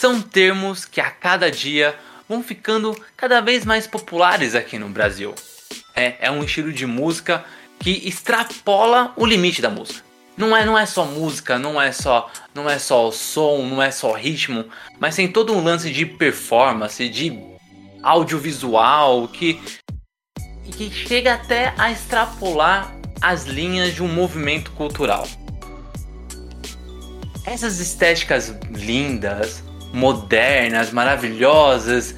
são termos que a cada dia vão ficando cada vez mais populares aqui no Brasil. É, é um estilo de música que extrapola o limite da música. Não é, não é só música, não é só, não é só som, não é só ritmo, mas tem todo um lance de performance, de audiovisual que que chega até a extrapolar as linhas de um movimento cultural. Essas estéticas lindas, modernas, maravilhosas.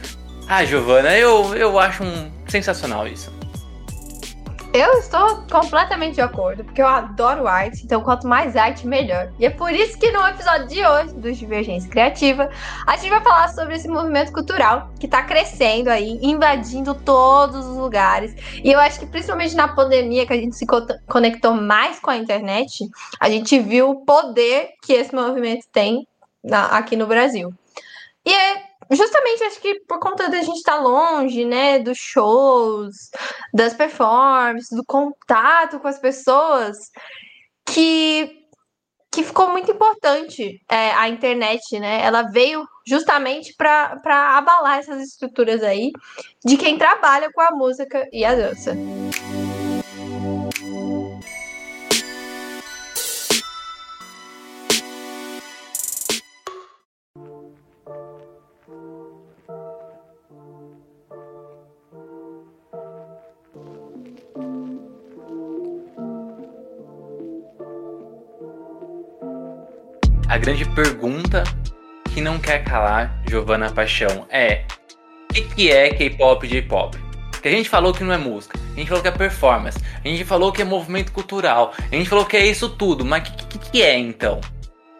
Ah, Giovana, eu, eu acho um sensacional isso. Eu estou completamente de acordo, porque eu adoro arte, então quanto mais arte, melhor. E é por isso que no episódio de hoje do Divergência Criativa, a gente vai falar sobre esse movimento cultural que está crescendo aí, invadindo todos os lugares. E eu acho que principalmente na pandemia, que a gente se conectou mais com a internet, a gente viu o poder que esse movimento tem na, aqui no Brasil. E é justamente acho que por conta da gente estar tá longe, né, dos shows, das performances, do contato com as pessoas, que que ficou muito importante é, a internet, né? Ela veio justamente para abalar essas estruturas aí de quem trabalha com a música e a dança. A grande pergunta que não quer calar, Giovanna Paixão, é: o que, é K-pop e J-pop? Que a gente falou que não é música, a gente falou que é performance, a gente falou que é movimento cultural, a gente falou que é isso tudo, mas o que, que, que é então?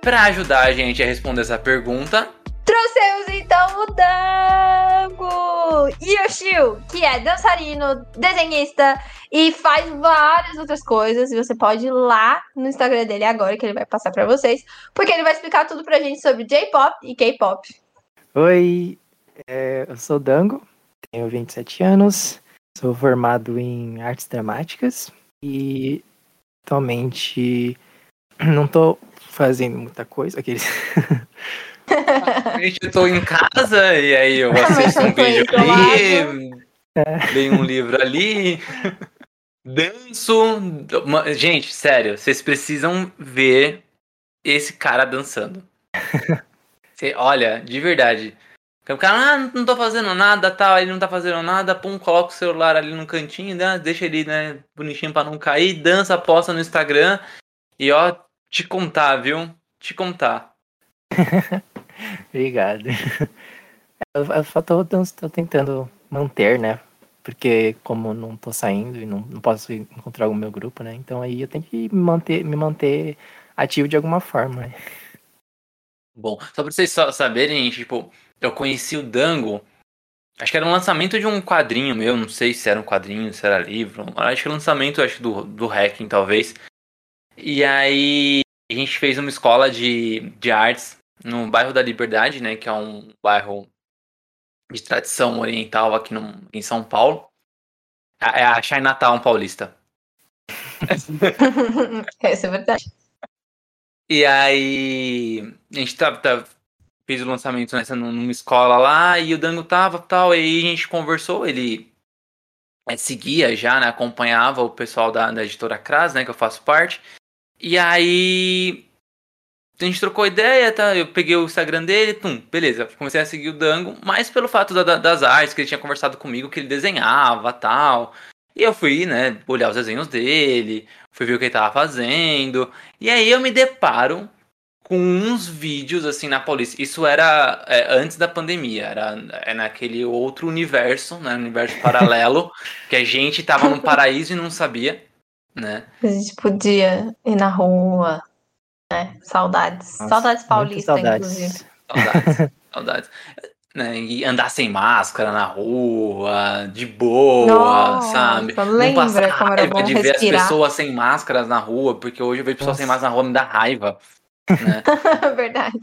Para ajudar a gente a responder essa pergunta, Trouxemos então o Dango Yoshio, que é dançarino, desenhista e faz várias outras coisas. E você pode ir lá no Instagram dele agora, que ele vai passar para vocês, porque ele vai explicar tudo pra gente sobre J-pop e K-pop. Oi, é, eu sou o Dango, tenho 27 anos, sou formado em artes dramáticas e atualmente não tô fazendo muita coisa. Aqueles. Eu tô em casa e aí eu assisto um vídeo ali, é. leio um livro ali, danço. Gente, sério, vocês precisam ver esse cara dançando. Você, olha, de verdade. O cara, ah, não tô fazendo nada, tal, ele não tá fazendo nada, pum, coloca o celular ali no cantinho, né, deixa ele, né, bonitinho pra não cair, dança, posta no Instagram e ó, te contar, viu? Te contar. Obrigado. Eu, eu só tô, tô, tentando manter, né? Porque como não tô saindo e não, não posso encontrar o meu grupo, né? Então aí eu tenho que me manter, me manter ativo de alguma forma. Né? Bom, só pra vocês saberem, tipo, eu conheci o Dango. Acho que era um lançamento de um quadrinho meu, não sei se era um quadrinho, se era livro. Acho que um lançamento acho, do, do Hacking, talvez. E aí a gente fez uma escola de, de artes no bairro da Liberdade, né, que é um bairro de tradição oriental aqui no, em São Paulo. É a Chinatown paulista. Essa é verdade. E aí a gente tava, tava, fez o lançamento nessa numa escola lá e o Dango tava tal, e aí a gente conversou, ele é, seguia já, né, acompanhava o pessoal da, da editora Cras, né, que eu faço parte. E aí a gente trocou ideia, tá? Eu peguei o Instagram dele, tum, beleza. Comecei a seguir o Dango, mais pelo fato da, das artes que ele tinha conversado comigo, que ele desenhava tal. E eu fui, né, olhar os desenhos dele, fui ver o que ele tava fazendo. E aí eu me deparo com uns vídeos assim na polícia. Isso era é, antes da pandemia, era é naquele outro universo, né, universo paralelo, que a gente tava no paraíso e não sabia, né? A gente podia ir na rua, é, saudades. Nossa, saudades paulistas, saudades. inclusive. Saudades. Saudades. Né, e andar sem máscara na rua, de boa, Nossa, sabe? lembra não passar raiva de ver as respirar. pessoas sem máscaras na rua, porque hoje eu vejo pessoas sem máscara na rua me dá raiva. Né? Verdade.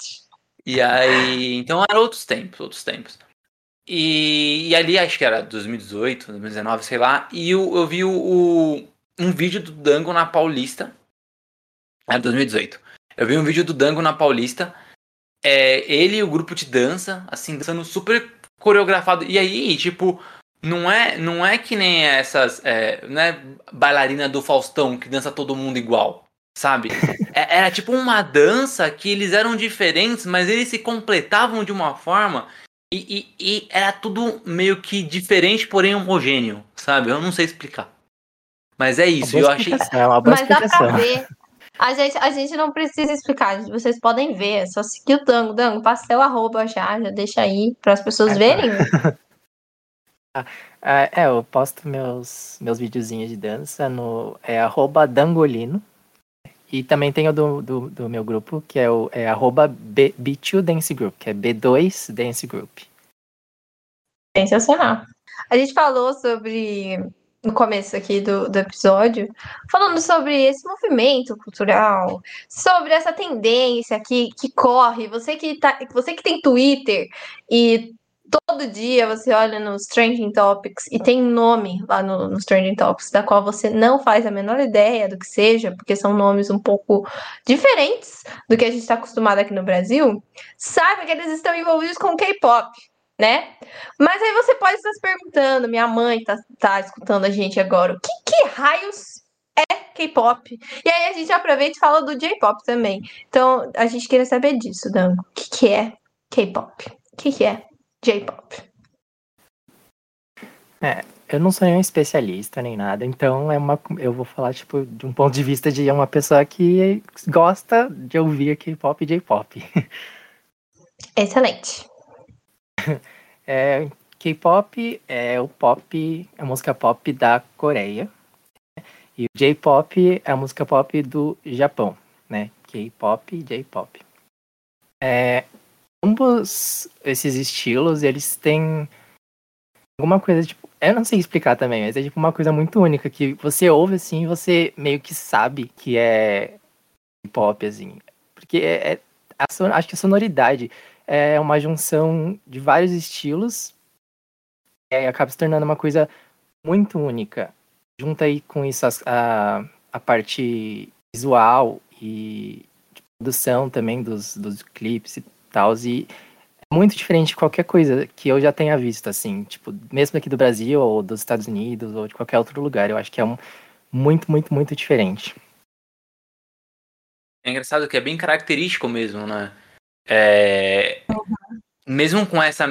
E aí, então eram outros tempos, outros tempos. E, e ali, acho que era 2018, 2019, sei lá, e eu, eu vi o, o- um vídeo do Dango na Paulista. Era 2018. Eu vi um vídeo do Dango na Paulista. É, ele e o grupo de dança, assim, dançando super coreografado. E aí, tipo, não é, não é que nem essas, é, não é bailarina do Faustão que dança todo mundo igual, sabe? É- Era tipo uma dança que eles eram diferentes, mas eles se completavam de uma forma e, e- e era tudo meio que diferente, porém homogêneo, sabe? Eu não sei explicar. Mas é isso, Uma eu achei. explicação, é uma boa Mas dá pra explicação. ver. A gente, a gente não precisa explicar, vocês podem ver, é só seguir o Dango. Dango, passa seu arroba já, já deixa aí para as pessoas Ah, tá. verem. Ah, é, eu posto meus, meus videozinhos de dança no é arroba Dangolino. E também tem o do, do, do meu grupo, que é o é arroba B, B2 Dance Group, que é B2 Dance Group. Sensacional. A gente falou sobre, no começo aqui do, do episódio, falando sobre esse movimento cultural, sobre essa tendência que, que corre. Você que, tá, você que tem Twitter e todo dia você olha nos Trending Topics e tem nome lá no, nos Trending Topics da qual você não faz a menor ideia do que seja, porque são nomes um pouco diferentes do que a gente está acostumado aqui no Brasil, sabe que eles estão envolvidos com K-pop, né? Mas aí você pode estar se perguntando, minha mãe tá, tá escutando a gente agora, o que, que raios é K-pop? E aí a gente aproveita e fala do J-pop também. Então a gente queria saber disso, Dango. O que, que é K-pop? O que, que é J-pop? Eu não sou nenhum especialista nem nada, então é uma, eu vou falar tipo de um ponto de vista de uma pessoa que gosta de ouvir K-pop e J-pop. Excelente. É, K-pop é o pop, a música pop da Coreia. E o J-pop é a música pop do Japão, né? K-pop e J-pop. É, ambos esses estilos, eles têm alguma coisa, tipo, eu não sei explicar também, mas é tipo uma coisa muito única que você ouve assim e você meio que sabe que é pop, assim. Porque é, é- a acho que a sonoridade é uma junção de vários estilos é, acaba se tornando uma coisa muito única. Junta aí com isso as- a, a parte visual e de produção também dos, dos clipes e tal. E é muito diferente de qualquer coisa que eu já tenha visto, assim. Tipo, mesmo aqui do Brasil, ou dos Estados Unidos, ou de qualquer outro lugar. Eu acho que é um, muito, muito, muito diferente. É engraçado que é bem característico mesmo, né? É, Mesmo com essa.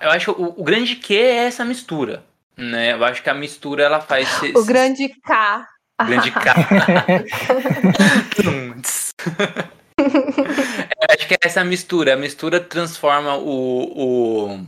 Eu acho que o, o grande que é essa mistura. Né? Eu acho que a mistura ela faz. O grande K. o grande K. Eu acho que é essa mistura. A mistura transforma o, o,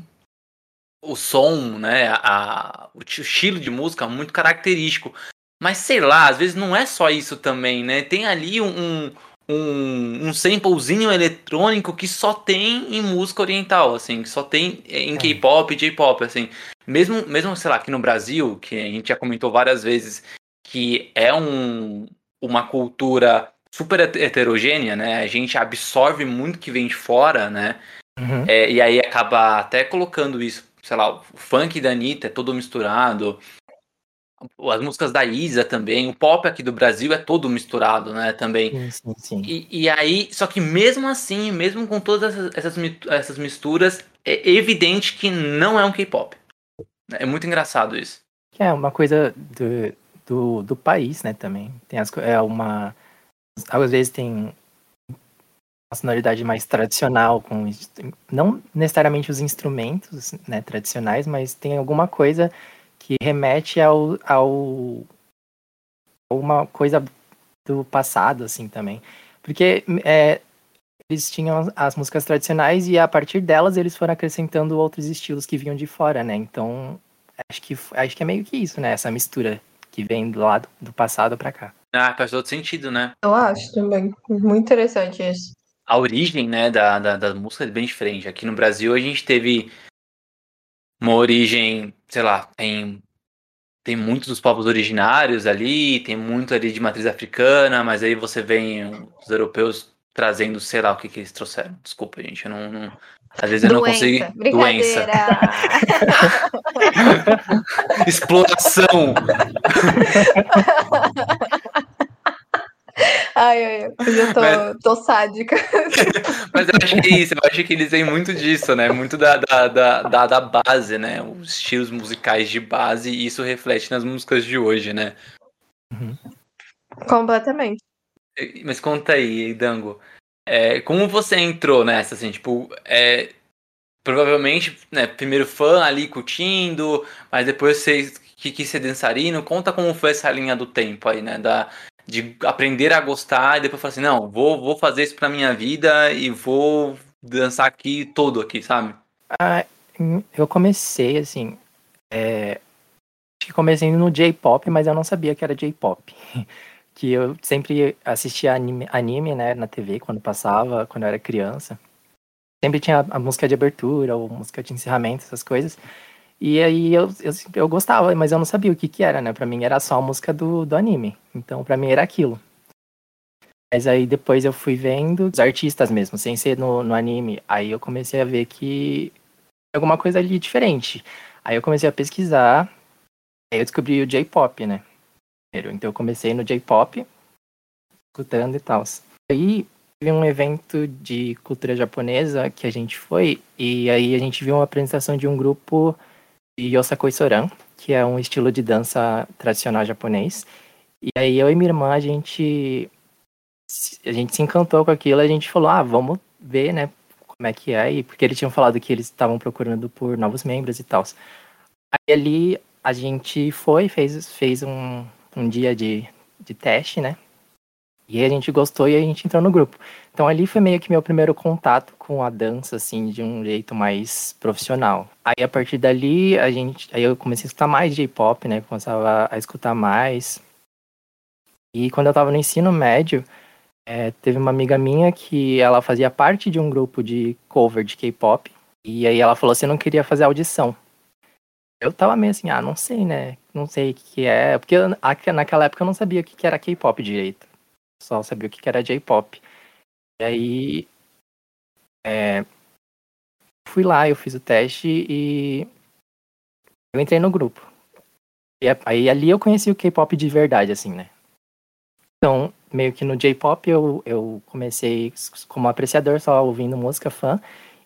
o som, né? A, o ti- estilo de música muito característico. Mas sei lá, às vezes não é só isso também, né? Tem ali um, um, um samplezinho eletrônico que só tem em música oriental, assim, que só tem em É. K-pop e J-pop, assim. Mesmo, mesmo, sei lá, aqui no Brasil, que a gente já comentou várias vezes, que é um, uma cultura super het- heterogênea, né? A gente absorve muito que vem de fora, né? Uhum. É, e aí acaba até colocando isso, sei lá, o funk da Anitta é todo misturado, as músicas da Isa também, o pop aqui do Brasil é todo misturado, né? Também. Sim, sim, sim. E, e aí, só que mesmo assim, mesmo com todas essas, essas, mi- essas misturas, é evidente que não é um K-pop. É muito engraçado isso. É uma coisa do, do, do país, né, também. Tem as, é uma. Às vezes tem uma sonoridade mais tradicional, com não necessariamente os instrumentos né, tradicionais, mas tem alguma coisa que remete ao, ao a uma coisa do passado, assim, também. Porque é, eles tinham as músicas tradicionais e a partir delas eles foram acrescentando outros estilos que vinham de fora, né? Então acho que acho que é meio que isso, né? Essa mistura que vem do lado do passado pra cá. Ah, faz todo sentido, né? Eu acho também. Muito interessante isso. a origem, né, da, da, da música é bem diferente. Aqui no Brasil a gente teve uma origem, sei lá, tem, tem muitos dos povos originários ali, tem muito ali de matriz africana, mas aí você vem os europeus trazendo, sei lá o que, que eles trouxeram. Desculpa, gente, eu não. não às vezes eu não consigo. Doença. Exploração. Ai, ai, eu tô, Mas... tô sádica. Mas eu acho que é isso, eu acho que eles têm muito disso, né? Muito da, da, da, da, base, né? Os estilos musicais de base, e isso reflete nas músicas de hoje, né? Uhum. Completamente. Mas conta aí, Dango. É, como você entrou nessa, assim, tipo, é, provavelmente, né, primeiro fã ali curtindo, mas depois você que quis ser dançarino, conta como foi essa linha do tempo aí, né, da, de aprender a gostar e depois falar assim, não, vou, vou fazer isso pra minha vida e vou dançar aqui todo aqui, sabe? Ah, eu comecei, assim, é... comecei no J-pop, mas eu não sabia que era J-pop. que eu sempre assistia anime, anime, né, na TV quando passava, quando eu era criança. Sempre tinha a música de abertura ou música de encerramento, essas coisas. E aí eu, eu, eu gostava, mas eu não sabia o que que era, né? Pra mim era só a música do, do anime. Então pra mim era aquilo. Mas aí depois eu fui vendo os artistas mesmo, sem ser no, no anime. Aí eu comecei a ver que alguma coisa ali diferente. Aí eu comecei a pesquisar, aí eu descobri o J-pop, né? Então eu comecei no J-pop, escutando e tal. Aí teve um evento de cultura japonesa que a gente foi, e aí a gente viu uma apresentação de um grupo de Yosakoi Soran, que é um estilo de dança tradicional japonês. E aí eu e minha irmã, a gente a gente se encantou com aquilo, a gente falou: "Ah, vamos ver, né, como é que é", e porque eles tinham falado que eles estavam procurando por novos membros e tal. Aí ali a gente foi, fez fez um um dia de, de teste, né? E aí a gente gostou e a gente entrou no grupo. Então ali foi meio que meu primeiro contato com a dança, assim, de um jeito mais profissional. Aí a partir dali, a gente, aí eu comecei a escutar mais J-pop, né? Começava a escutar mais. E quando eu tava no ensino médio, é, teve uma amiga minha que ela fazia parte de um grupo de cover de K-pop. E aí ela falou assim, não queria fazer audição. Eu tava meio assim, ah, não sei, né? Não sei o que é. Porque naquela época eu não sabia o que era K-pop direito. Só sabia o que era J-pop. E aí. É, fui lá, eu fiz o teste e. Eu entrei no grupo. E aí ali eu conheci o K-pop de verdade, assim, né? Então, meio que no J-pop eu, eu comecei como apreciador, só ouvindo música fã.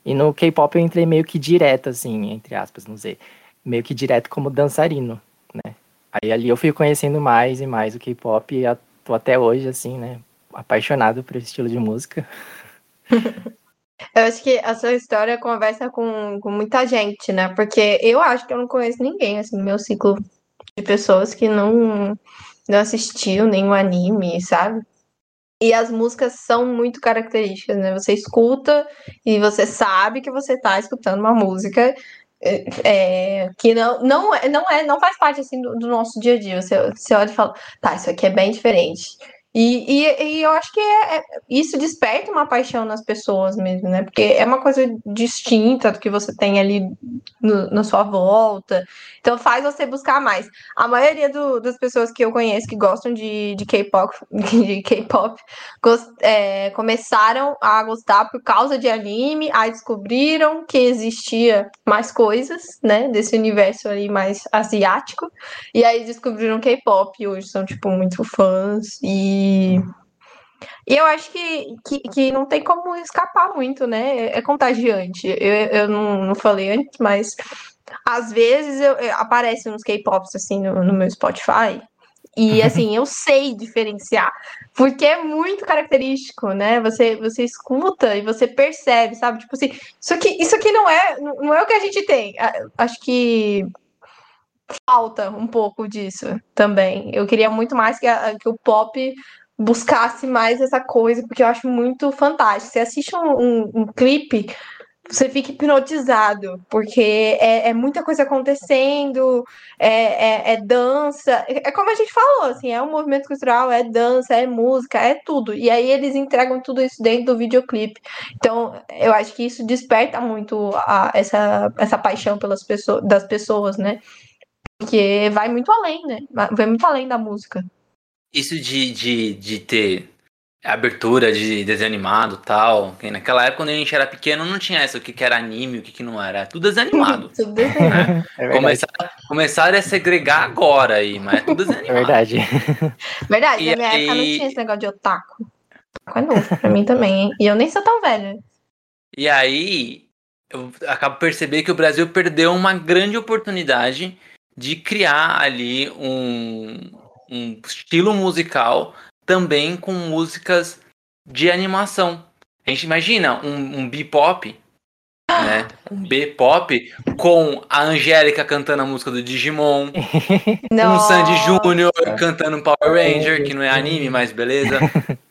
E no K-pop eu entrei meio que direto, assim, entre aspas, não sei. Meio que direto como dançarino né? Aí ali eu fui conhecendo mais e mais o K-pop tô até hoje, assim, né? Apaixonado por esse estilo de música. Eu acho que a sua história conversa com, com muita gente, né? Porque eu acho que eu não conheço ninguém, assim, no meu ciclo de pessoas que não, não assistiu nenhum anime, sabe? E as músicas são muito características, né? Você escuta e você sabe que você tá escutando uma música é, que não, não, é, não é, não faz parte assim do, do, nosso dia a dia. Você, você olha e fala, tá, isso aqui é bem diferente. E, e, e eu acho que é, é, isso desperta uma paixão nas pessoas mesmo, né? Porque é uma coisa distinta do que você tem ali no, na sua volta. Então faz você buscar mais. A maioria do, das pessoas que eu conheço que gostam de, de K-pop, de K-pop, é, começaram a gostar por causa de anime, aí descobriram que existia mais coisas, né? Desse universo ali mais asiático. E aí descobriram K-pop e hoje são, tipo, muito fãs. E e, eu acho que, que, que, não tem como escapar muito, né? É, contagiante. Eu, eu não, não falei antes, mas às vezes eu, eu aparece uns K-pops assim no, no meu Spotify. E assim, eu sei diferenciar, porque é muito característico, né? Você, você escuta e você percebe, sabe? Tipo assim, isso aqui, isso aqui não é, não é o que a gente tem. Acho que falta um pouco disso também. Eu queria muito mais que, a, que o pop buscasse mais essa coisa, porque eu acho muito fantástico. Você assiste um, um, um clipe, você fica hipnotizado, porque é, é muita coisa acontecendo, é, é, é, dança, é como a gente falou, assim, é um movimento cultural, é dança, é música, é tudo. E aí eles entregam tudo isso dentro do videoclipe. Então, eu acho que isso desperta muito a, essa, essa paixão pelas pessoas, das pessoas, né? Porque vai muito além, né? Vai muito além da música. Isso de, de, de ter abertura de desenho animado tal. Que naquela época, quando a gente era pequeno, não tinha essa, o que, que era anime, o que, que não era. Tudo desenho animado. tudo desenho. Né? É Começar, começaram a segregar agora aí, mas é tudo desenho animado. É verdade. Verdade, e na minha aí... época não tinha esse negócio de otaku. Otaku é novo pra mim também, hein? E eu nem sou tão velha. E aí, eu acabo percebendo que o Brasil perdeu uma grande oportunidade de criar ali um, um estilo musical também com músicas de animação. A gente imagina um, um B-pop, né? Um B-pop com a Angélica cantando a música do Digimon, um Sandy Júnior cantando Power Ranger, que não é anime, mas beleza.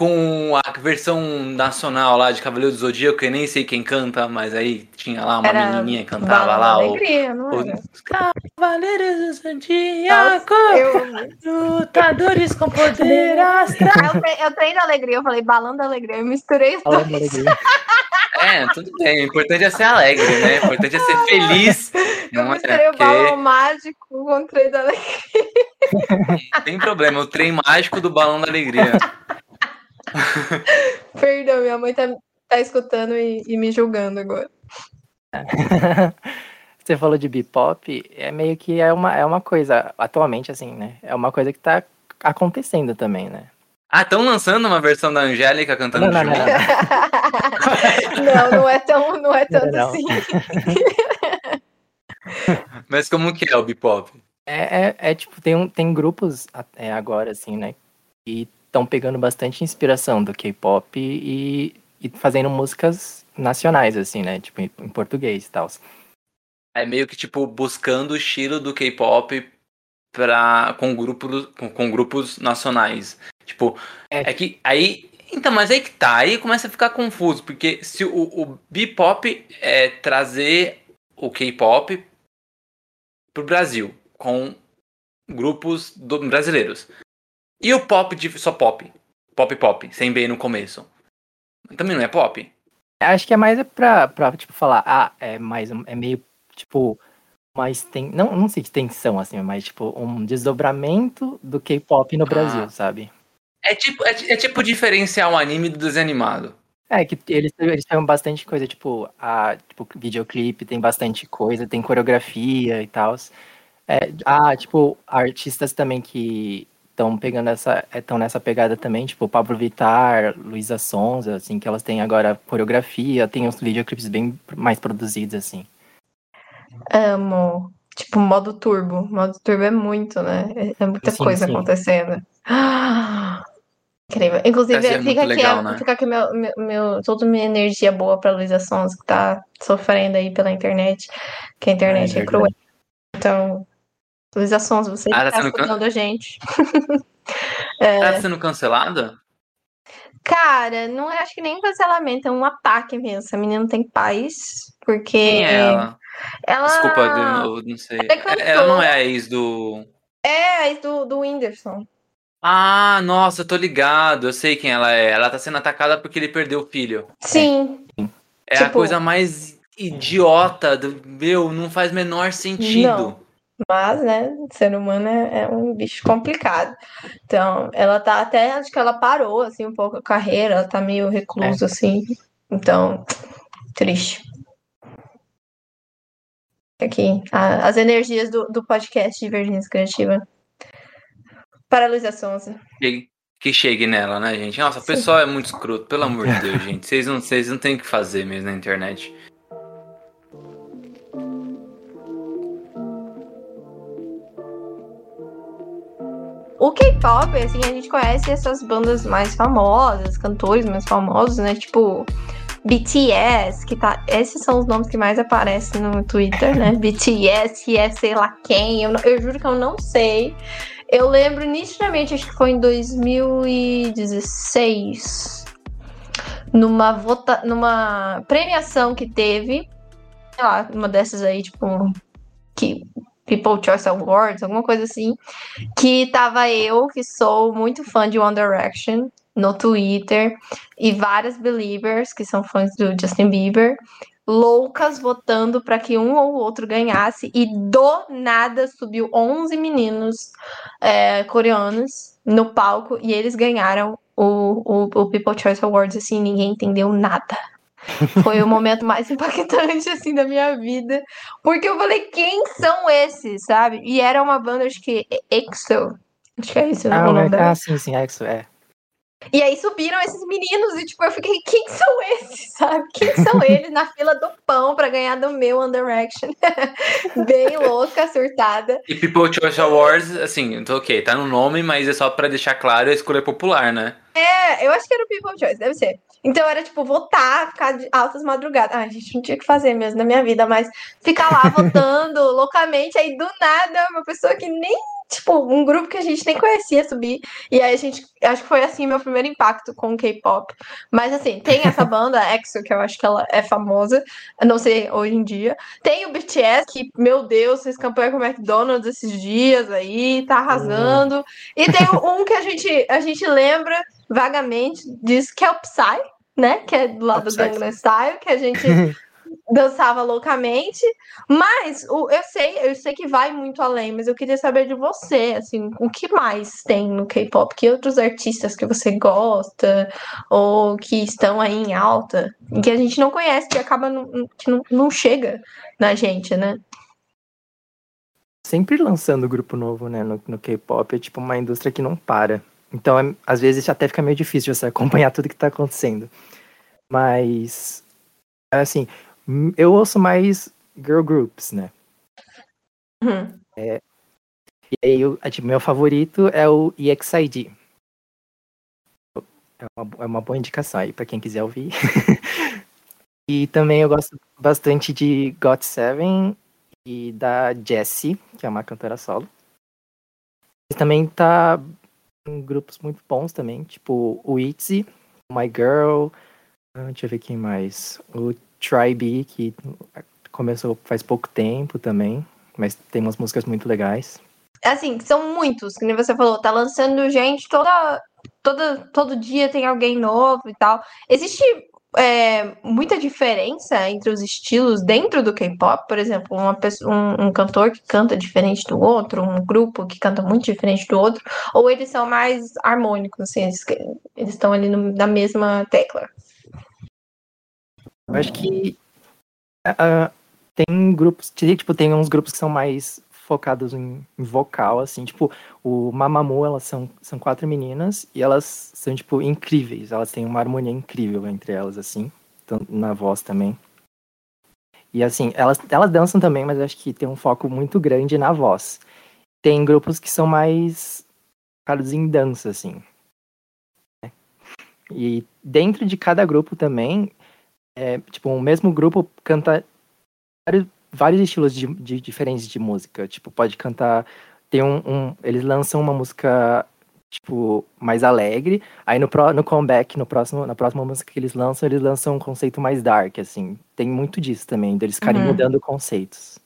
com a versão nacional lá de Cavaleiro do Zodíaco, que eu nem sei quem canta, mas aí tinha lá uma era menininha que cantava lá. Alegria, o? Os Cavaleiros do Zodíaco, eu... lutadores com poder astral. Eu, eu treino alegria, eu falei balando alegria, eu misturei os dois. É, tudo bem. O importante é ser alegre, né? O importante é ser feliz. Eu não misturei é, o balão mágico com o trem da alegria. Não tem problema, o trem mágico do balão da alegria. Perdão, minha mãe tá, tá escutando e, e me julgando agora. Você falou de bebop, é meio que é uma, é uma coisa, atualmente, assim, né? É uma coisa que tá acontecendo também, né? Ah, estão lançando uma versão da Angélica cantando não, não, não, não, não, é tão, não é tanto não, assim. Mas como que é o bebop? É, é, é, tipo, tem, um, tem grupos é, agora, assim, né? E estão pegando bastante inspiração do K-pop e, e, fazendo músicas nacionais, assim, né? Tipo, em, em português e tal. É meio que, tipo, buscando o estilo do K-pop pra, com, grupos, com, com, grupos nacionais. Tipo, é. é. que aí. Então, mas aí que tá, aí começa a ficar confuso, porque se o, o B-pop é trazer o K-pop pro Brasil com grupos do, brasileiros. E o pop de só pop. Pop pop, sem B no começo. Também não é pop? Acho que é mais pra, pra tipo, falar, ah, é mais é meio, tipo, mais tem. Não, não sei extensão, assim, mas tipo, um desdobramento do K-pop no ah. Brasil, sabe? É tipo, é, é, tipo diferenciar um anime do desenho animado. É, que eles, eles têm bastante coisa, tipo, a, tipo, videoclipe tem bastante coisa, tem coreografia e tal. É, ah, tipo, artistas também que estão pegando essa, estão nessa pegada também, tipo Pablo Vittar, Luísa Sonza, assim, que elas têm agora coreografia, tem uns videoclipes bem mais produzidos, assim. Amo. Tipo, modo turbo. Modo turbo é muito, né? É, é muita sim, coisa sim. acontecendo. incrível. Inclusive, é fica, aqui, legal, né? fica aqui meu, meu, meu, toda minha energia boa pra Luísa Sonza, que tá sofrendo aí pela internet, que a internet é, é cruel. Então, Luísa Sons, você ah, tá, escutando can... a gente. é... Tá sendo cancelada? Cara, não é, acho que nem cancelamento, é um ataque mesmo. Essa menina não tem paz, porque. Quem é ela? ela... Desculpa, eu não sei. Ela, é ela não é a ex do. É, a ex do, do Whindersson. Ah, nossa, eu tô ligado. Eu sei quem ela é. Ela tá sendo atacada porque ele perdeu o filho. Sim. É tipo... a coisa mais idiota do meu, não faz menor sentido. Não. Mas, né, ser humano é, é, um bicho complicado. Então, ela tá até, acho que ela parou, assim, um pouco a carreira, ela tá meio reclusa, é. assim. Então, triste. Aqui, a, as energias do, do podcast Divergência Criativa. Para a Luísa Sonza. Que, que chegue nela, né, gente? Nossa, o pessoal é muito escroto, pelo amor de Deus, gente. Vocês não, vocês não têm o que fazer mesmo na internet. O K-pop, assim, a gente conhece essas bandas mais famosas, cantores mais famosos, né? Tipo, BTS, que tá. Esses são os nomes que mais aparecem no Twitter, né? BTS, que é sei lá quem. Eu, eu juro que eu não sei. Eu lembro nitidamente, acho que foi em 2016. numa, vota, numa premiação que teve, sei lá, uma dessas aí, tipo, que People Choice Awards, alguma coisa assim, que tava eu, que sou muito fã de One Direction, no Twitter, e várias believers, que são fãs do Justin Bieber, loucas votando para que um ou outro ganhasse, e do nada subiu 11 meninos é, coreanos no palco, e eles ganharam o, o, o People Choice Awards, assim, ninguém entendeu nada. Foi o momento mais impactante, assim, da minha vida. Porque eu falei, quem são esses, sabe? E era uma banda, acho que EXO. Acho que é isso, ah, o nome ah, sim, sim, EXO, é. E aí subiram esses meninos e, tipo, eu fiquei, quem são esses, sabe? Quem são eles na fila do pão pra ganhar do meu One Direction? Bem louca, surtada. E People Choice Awards, assim, então, ok, tá no nome, mas é só pra deixar claro a escolha popular, né? É, eu acho que era o People Choice, deve ser. Então era tipo votar, ficar de altas madrugadas. Ah, a gente não tinha que fazer mesmo na minha vida, mas ficar lá votando loucamente, aí do nada, uma pessoa que nem tipo, um grupo que a gente nem conhecia subir. E aí a gente, acho que foi assim meu primeiro impacto com o K-pop. Mas assim, tem essa banda, EXO, que eu acho que ela é famosa, não sei hoje em dia. Tem o BTS, que, meu Deus, fez campanha com o McDonald's esses dias aí, tá arrasando. Uhum. E tem um que a gente, a gente lembra vagamente disso, que é o Psy, né? Que é do lado do Gangnam Style, que a gente dançava loucamente, mas o, eu sei, eu sei que vai muito além, mas eu queria saber de você, assim, o que mais tem no K-pop? Que outros artistas que você gosta ou que estão aí em alta que a gente não conhece, que acaba não, que não, não chega na gente, né? Sempre lançando grupo novo, né, no, no K-pop, é tipo uma indústria que não para. Então, é, às vezes até fica meio difícil você acompanhar tudo que tá acontecendo. Mas, assim, eu ouço mais girl groups, né? Uhum. É, e aí, o tipo, meu favorito é o EXID. É uma, é uma boa indicação aí para quem quiser ouvir. e também eu gosto bastante de GOT7 e da Jessie, que é uma cantora solo. E também tá em grupos muito bons também, tipo o ITZY, My Girl, ah, deixa eu ver quem mais. O Tribe, que começou faz pouco tempo também, mas tem umas músicas muito legais. Assim, são muitos, nem você falou, tá lançando gente toda, toda, todo dia tem alguém novo e tal. Existe é, muita diferença entre os estilos dentro do K-pop, por exemplo, uma pessoa, um, um, cantor que canta diferente do outro, um grupo que canta muito diferente do outro, ou eles são mais harmônicos, assim, eles, eles estão ali no, na mesma tecla. Eu acho que uh, tem grupos, tipo, tem uns grupos que são mais focados em, em, vocal, assim, tipo, o Mamamoo, elas são, são quatro meninas e elas são, tipo, incríveis, elas têm uma harmonia incrível entre elas, assim, na voz também. E, assim, elas, elas dançam também, mas acho que tem um foco muito grande na voz. Tem grupos que são mais focados em dança, assim. Né? E dentro de cada grupo também, é, tipo, o mesmo grupo canta vários, vários estilos de, de, diferentes de música. Tipo, pode cantar. Tem um, um, Eles lançam uma música, tipo, mais alegre. Aí no, pro, no comeback, no próximo, na próxima música que eles lançam, eles lançam um conceito mais dark, assim. Tem muito disso também, deles ficarem uhum. mudando conceitos.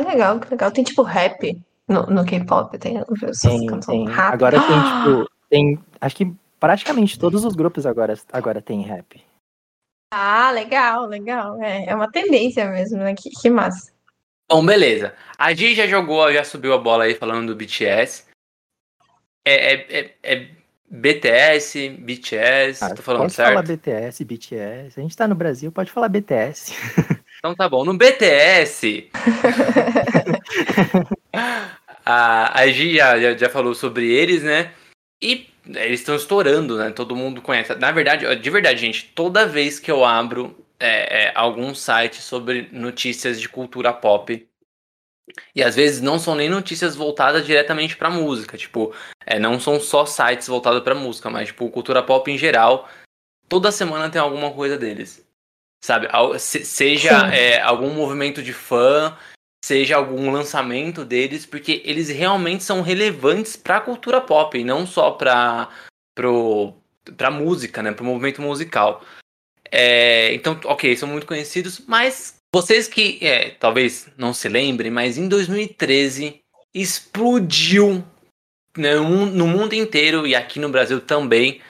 Que legal, que legal. Tem tipo rap no, no K-pop, tem, tem, tem. Rap. Agora tem, tipo, tem. Acho que praticamente todos os grupos agora, agora tem rap. Ah, legal, legal. É, é uma tendência mesmo, né? Que, que massa. Bom, beleza. A Gi já jogou, já subiu a bola aí falando do BTS. É, é, é, é BTS, BTS, ah, tô falando pode certo? Pode falar BTS, BTS. A gente tá no Brasil, pode falar BTS. Então tá bom. No BTS, a, a Gi já, já falou sobre eles, né? E eles estão estourando, né? Todo mundo conhece. Na verdade, de verdade, gente, toda vez que eu abro é, é, algum site sobre notícias de cultura pop, e às vezes não são nem notícias voltadas diretamente para música, tipo, é, não são só sites voltados para música, mas tipo, cultura pop em geral, toda semana tem alguma coisa deles. Sabe? Seja é, algum movimento de fã, seja algum lançamento deles, porque eles realmente são relevantes para a cultura pop, e não só para pro pra música, né? Pro movimento musical. É, então, ok, são muito conhecidos, mas vocês que é, talvez não se lembrem, mas em 2013 explodiu né, no mundo inteiro e aqui no Brasil também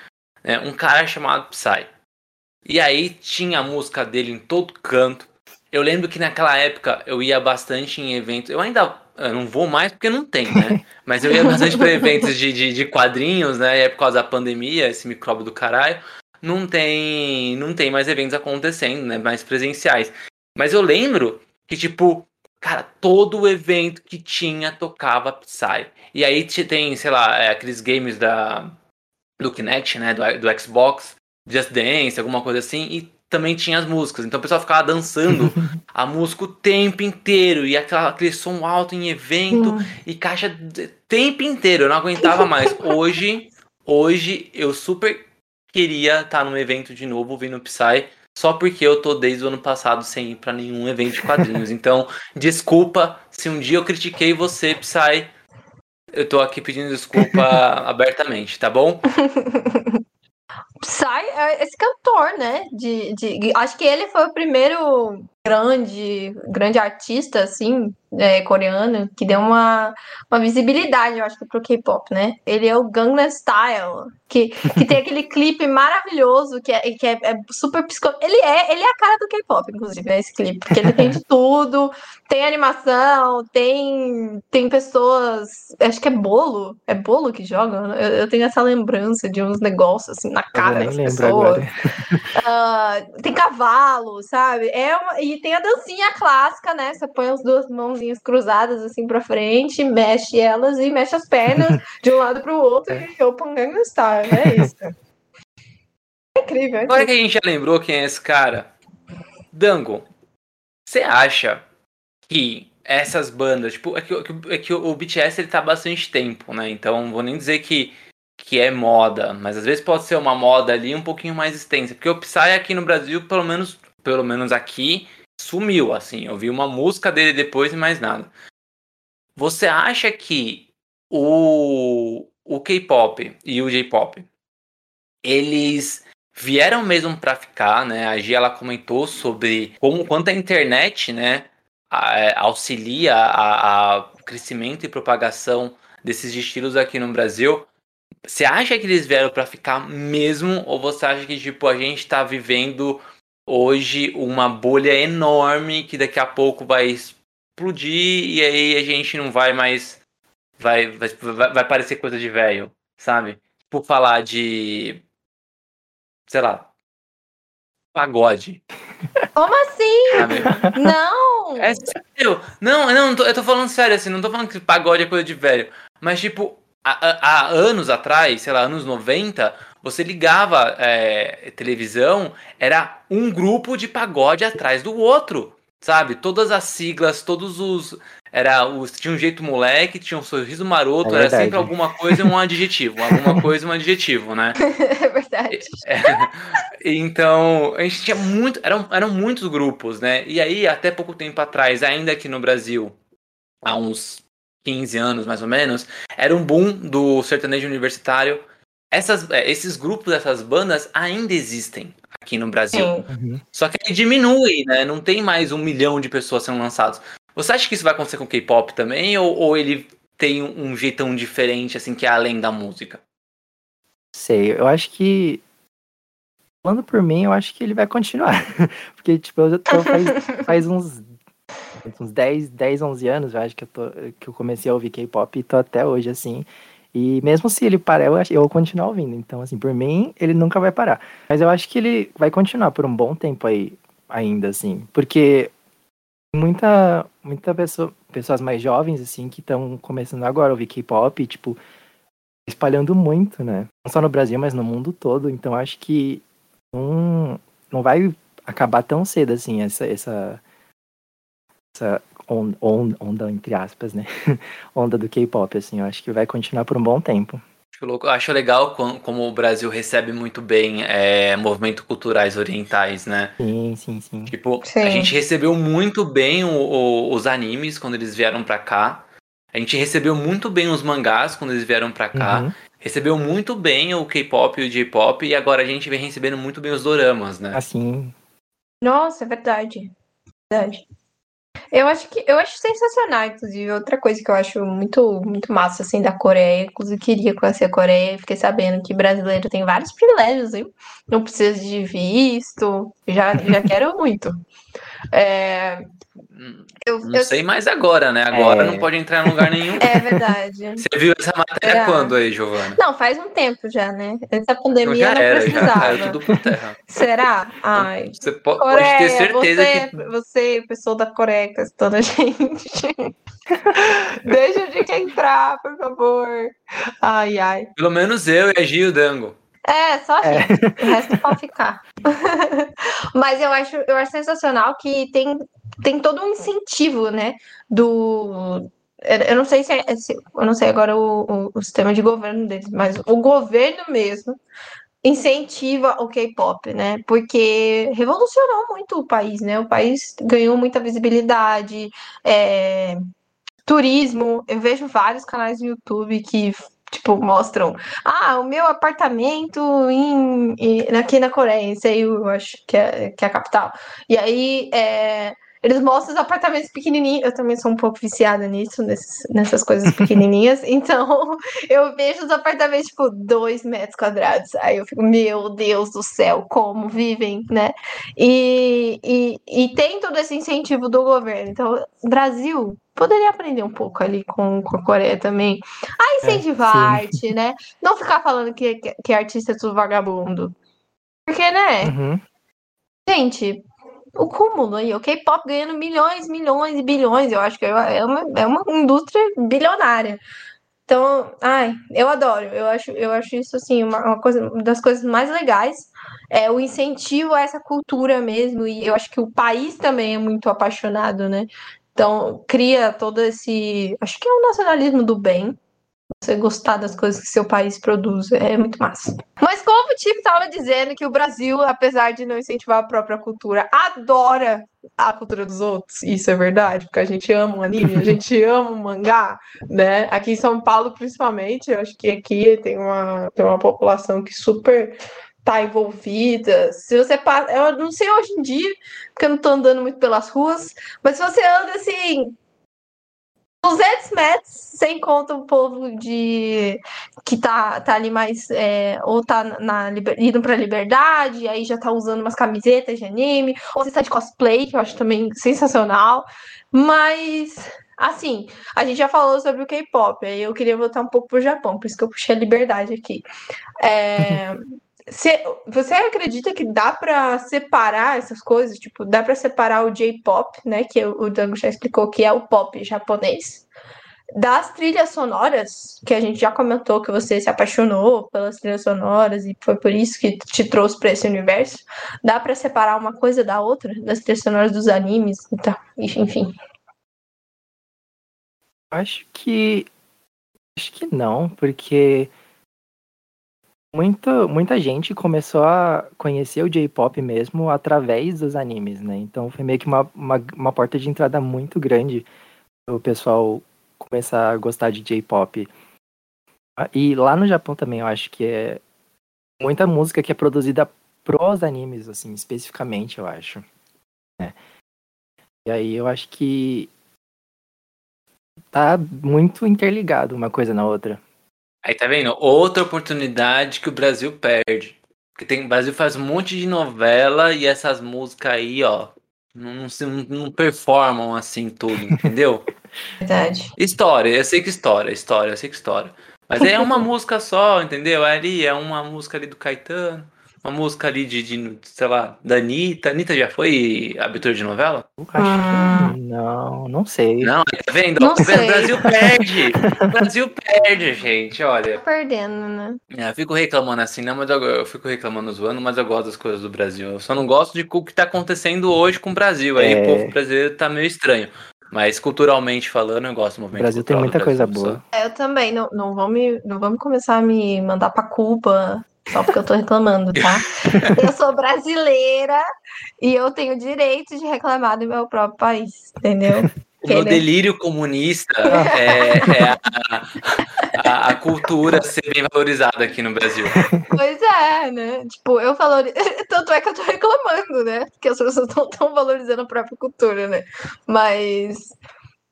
né, um cara chamado Psy. E aí tinha a música dele em todo canto. Eu lembro que naquela época eu ia bastante em eventos. Eu ainda eu não vou mais porque não tem, né? Mas eu ia bastante para eventos de, de, de, quadrinhos, né? E é por causa da pandemia, esse micróbio do caralho. Não tem, não tem mais eventos acontecendo, né? Mais presenciais. Mas eu lembro que, tipo, cara, todo evento que tinha tocava Psy. E aí tem, sei lá, é, aqueles games da, do Kinect, né? Do, do Xbox, Just Dance, alguma coisa assim. E também tinha as músicas. Então o pessoal ficava dançando a música o tempo inteiro. E aquela, aquele som alto em evento e caixa o tempo inteiro. Eu não aguentava mais. Hoje, hoje eu super queria estar num evento de novo ouvindo Psy. Só porque eu tô desde o ano passado sem ir para nenhum evento de quadrinhos. Então, desculpa se um dia eu critiquei você, Psy. Eu tô aqui pedindo desculpa abertamente, tá bom? Sai é, esse cantor, né? De, de, acho que ele foi o primeiro grande, grande artista, assim, é, coreano, que deu uma, uma visibilidade, eu acho que, pro K-pop, né? Ele é o Gangnam Style, que, que tem aquele clipe maravilhoso, que é, que é, é super psicó... Ele é, ele é a cara do K-pop, inclusive, né, esse clipe, porque ele tem de tudo, tem animação, tem, tem pessoas, acho que é bolo, é bolo que joga, eu, eu tenho essa lembrança de uns negócios, assim, na cara das pessoas. Uh, tem cavalo, sabe? É uma, e tem a dancinha clássica, né? Você põe as duas mãozinhas cruzadas assim pra frente, mexe elas e mexe as pernas de um lado pro outro é. e Open Gangnam Style, é isso. É incrível. É Agora que a gente já lembrou quem é esse cara, Dango, você acha que essas bandas, tipo, é que, é que o BTS ele tá há bastante tempo, né? Então, vou nem dizer que, que é moda, mas às vezes pode ser uma moda ali um pouquinho mais extensa, porque o Psy aqui no Brasil, pelo menos, pelo menos aqui, sumiu, assim. Eu vi uma música dele depois e mais nada. Você acha que o, o K-pop e o J-pop, eles vieram mesmo para ficar, né? A Gia ela comentou sobre como quanto a internet, né, a, auxilia a, a crescimento e propagação desses estilos aqui no Brasil. Você acha que eles vieram para ficar mesmo ou você acha que tipo a gente está vivendo hoje uma bolha enorme que daqui a pouco vai explodir e aí a gente não vai mais. Vai, vai, vai parecer coisa de velho, sabe? Por falar de. Sei lá. Pagode. Como assim? Sabe? Não! É sério. Não, não, eu tô falando sério assim, não tô falando que pagode é coisa de velho. Mas, tipo, há, há anos atrás, sei lá, anos 90, você ligava é, televisão, era um grupo de pagode atrás do outro, sabe? Todas as siglas, todos os. Era os, tinha um jeito moleque, tinha um sorriso maroto, é era sempre alguma coisa e um adjetivo. alguma coisa e um adjetivo, né? É verdade. É, então, a gente tinha muito. Eram, eram muitos grupos, né? E aí, até pouco tempo atrás, ainda aqui no Brasil, há uns 15 anos mais ou menos, era um boom do sertanejo universitário essas, é, esses grupos, essas bandas ainda existem aqui no Brasil. Uhum. Só que ele diminui, né? Não tem mais um milhão de pessoas sendo lançadas. Você acha que isso vai acontecer com o K-pop também? Ou, ou ele tem um, jeitão diferente, assim, que é além da música? Sei, eu acho que. Falando por mim, eu acho que ele vai continuar. Porque, tipo, eu já tô faz, faz uns uns 10, 10, 11 anos, eu acho que eu, tô, que eu comecei a ouvir K-pop e tô até hoje, assim. E mesmo se ele parar, eu, eu vou continuar ouvindo. Então, assim, por mim, ele nunca vai parar. Mas eu acho que ele vai continuar por um bom tempo aí, ainda, assim. Porque muita, muita pessoa, pessoas mais jovens, assim, que estão começando agora a ouvir K-pop, tipo, espalhando muito, né? Não só no Brasil, mas no mundo todo. Então, acho que não, não vai acabar tão cedo, assim, essa, essa, essa onda, onda, onda entre aspas, né? onda do K-pop, assim, eu acho que vai continuar por um bom tempo. Acho legal como o Brasil recebe muito bem é, movimentos culturais orientais, né? Sim, sim, sim. Tipo, sim. a gente recebeu muito bem o, o, os animes quando eles vieram pra cá. A gente recebeu muito bem os mangás quando eles vieram pra cá. Uhum. recebeu muito bem o K-pop e o J-pop, e agora a gente vem recebendo muito bem os doramas, né? Assim. Nossa, é verdade. Verdade. Eu acho que eu acho sensacional, inclusive. Outra coisa que eu acho muito, muito massa, assim, da Coreia. Inclusive, queria conhecer a Coreia. Fiquei sabendo que brasileiro tem vários privilégios, hein? Não precisa de visto. Já, já quero muito. É, eu, não eu... sei mais agora, né? Agora É. não pode entrar em lugar nenhum. é verdade. Você viu essa matéria quando aí, Giovana? Não, faz um tempo já, né? Essa Então pandemia já não era, já precisava. caiu tudo por terra. Será? Ai. Você po- pode Coreia, ter certeza você, que você, pessoa da Coreia que tá assistindo a gente. Deixa a gente entrar, por favor. Ai, ai. pelo menos eu e a Gil Dango. É, só a É. gente. O resto pode ficar. Mas eu acho, eu acho sensacional que tem, tem todo um incentivo, né? Do. Eu eu não sei se é. se- Eu não sei agora o, o, o sistema de governo deles, mas o governo mesmo incentiva o K-pop, né? Porque revolucionou muito o país, né? O país ganhou muita visibilidade, é, turismo. Eu vejo vários canais no YouTube que tipo mostram, ah, o meu apartamento em, em- aqui na Coreia, em Seul, eu acho que é, que é a capital. E aí é, eles mostram os apartamentos pequenininhos. Eu também sou um pouco viciada nisso, nesses- nessas coisas pequenininhas. Então, eu vejo os apartamentos, tipo, dois metros quadrados. Aí eu fico, meu Deus do céu, como vivem, né? E, e, e tem todo esse incentivo do governo. Então, Brasil poderia aprender um pouco ali com, com a Coreia também. A incentivar sim. a arte, né? Não ficar falando que, que, que artista é tudo vagabundo. Porque, né? Uhum. Gente, o cúmulo aí, o K-pop ganhando milhões, milhões e bilhões, eu acho que é uma, é uma indústria bilionária. Então, ai, eu adoro, eu acho, eu acho isso assim, uma, uma coisa uma das coisas mais legais, é o incentivo a essa cultura mesmo, e eu acho que o país também é muito apaixonado, né? Então, cria todo esse, acho que é o nacionalismo do bem, você gostar das coisas que seu país produz, é muito massa. Mas como o Tico estava dizendo que o Brasil, apesar de não incentivar a própria cultura, adora a cultura dos outros. Isso é verdade, porque a gente ama o anime, a gente ama o mangá, né? Aqui em São Paulo, principalmente, eu acho que aqui tem uma, tem uma população que super tá envolvida. Se você passa, eu não sei hoje em dia, porque eu não tô andando muito pelas ruas, mas se você anda assim 200 metros, sem conta o povo de que tá, tá ali mais é, ou tá na liber- indo pra liberdade, aí já tá usando umas camisetas de anime, ou você tá de cosplay, que eu acho também sensacional. Mas assim, a gente já falou sobre o K-pop, aí eu queria voltar um pouco pro Japão, por isso que eu puxei a liberdade aqui. É, Cê- você acredita que dá pra separar essas coisas? Tipo, dá pra separar o J-pop, né? Que o o Dango já explicou que é o pop japonês, das trilhas sonoras, que a gente já comentou que você se apaixonou pelas trilhas sonoras e foi por isso que te trouxe pra esse universo. Dá pra separar uma coisa da outra, das trilhas sonoras dos animes e tal, enfim. Acho que. Acho que não, porque muita, muita gente começou a conhecer o J-pop mesmo através dos animes, né? Então foi meio que uma, uma, uma porta de entrada muito grande o pessoal começar a gostar de J-pop. Ah, E lá no Japão também eu acho que é muita música que é produzida pros animes, assim, especificamente, eu acho. né? E aí eu acho que tá muito interligado uma coisa na outra. Aí tá vendo? Outra oportunidade que o Brasil perde. Porque tem, o Brasil faz um monte de novela e essas músicas aí, ó, não, não, se- não- performam assim tudo, entendeu? Verdade. História, eu sei que história, história, eu sei que história. Mas é uma música só, entendeu? Ali é uma música ali do Caetano, uma música ali de, de, sei lá, da Anitta. Anitta já foi abertura de novela? Acho Ah. Não, não sei. Não, tá vendo? Não Tá vendo? sei. O Brasil perde! O Brasil perde, gente, olha. Tá perdendo, né? É, eu fico reclamando assim, não, mas eu, eu fico reclamando zoando, mas eu gosto das coisas do Brasil. Eu só não gosto de o que tá acontecendo hoje com o Brasil. Aí É. o povo brasileiro tá meio estranho. Mas culturalmente falando, eu gosto do O movimento Brasil tem muita coisa boa. É, Eu também, não, não, vão me, não vamos começar a me mandar pra Cuba só porque eu tô reclamando, tá? Eu sou brasileira e eu tenho direito de reclamar do meu próprio país, entendeu? O meu delírio comunista é, é a, a, a, cultura ser bem valorizada aqui no Brasil. Pois é, né? Tipo, eu valorizo. Tanto é que eu tô reclamando, né? Que as pessoas não estão valorizando a própria cultura, né? Mas.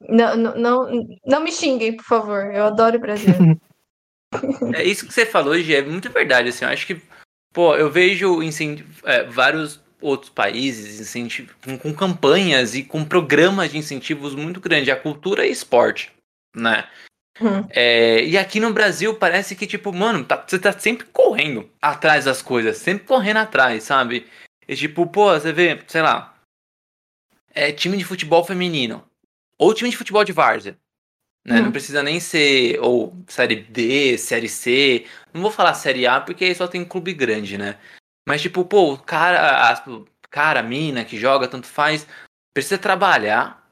Não, não, não, não me xinguem, por favor. Eu adoro o Brasil. É isso que você falou, Gi, é muito verdade. Assim, eu acho que, pô, eu vejo é, vários outros países incentivo, com, com, campanhas e com programas de incentivos muito grandes a cultura e esporte, né? Uhum. É, e aqui no Brasil parece que, tipo, mano, tá, você tá sempre correndo atrás das coisas, sempre correndo atrás, sabe? E tipo, pô, você vê, sei lá, é time de futebol feminino, ou time de futebol de várzea, né? Uhum. Não precisa nem ser, ou série D, série C, não vou falar série A porque aí só tem clube grande, né? Mas, tipo, pô, o cara, a, cara, a mina que joga, tanto faz, precisa trabalhar.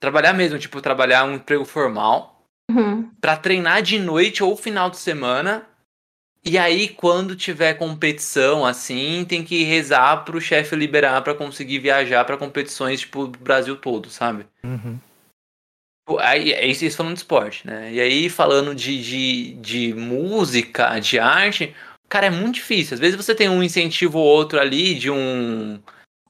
Trabalhar mesmo, tipo, trabalhar um emprego formal. Uhum. Pra treinar de noite ou final de semana. E aí, quando tiver competição, assim, tem que rezar pro chefe liberar para conseguir viajar para competições, tipo, do Brasil todo, sabe? Uhum. Aí, é isso falando de esporte, né? E aí, falando de, de, de música, de arte, Cara, é muito difícil. Às vezes você tem um incentivo ou outro ali de um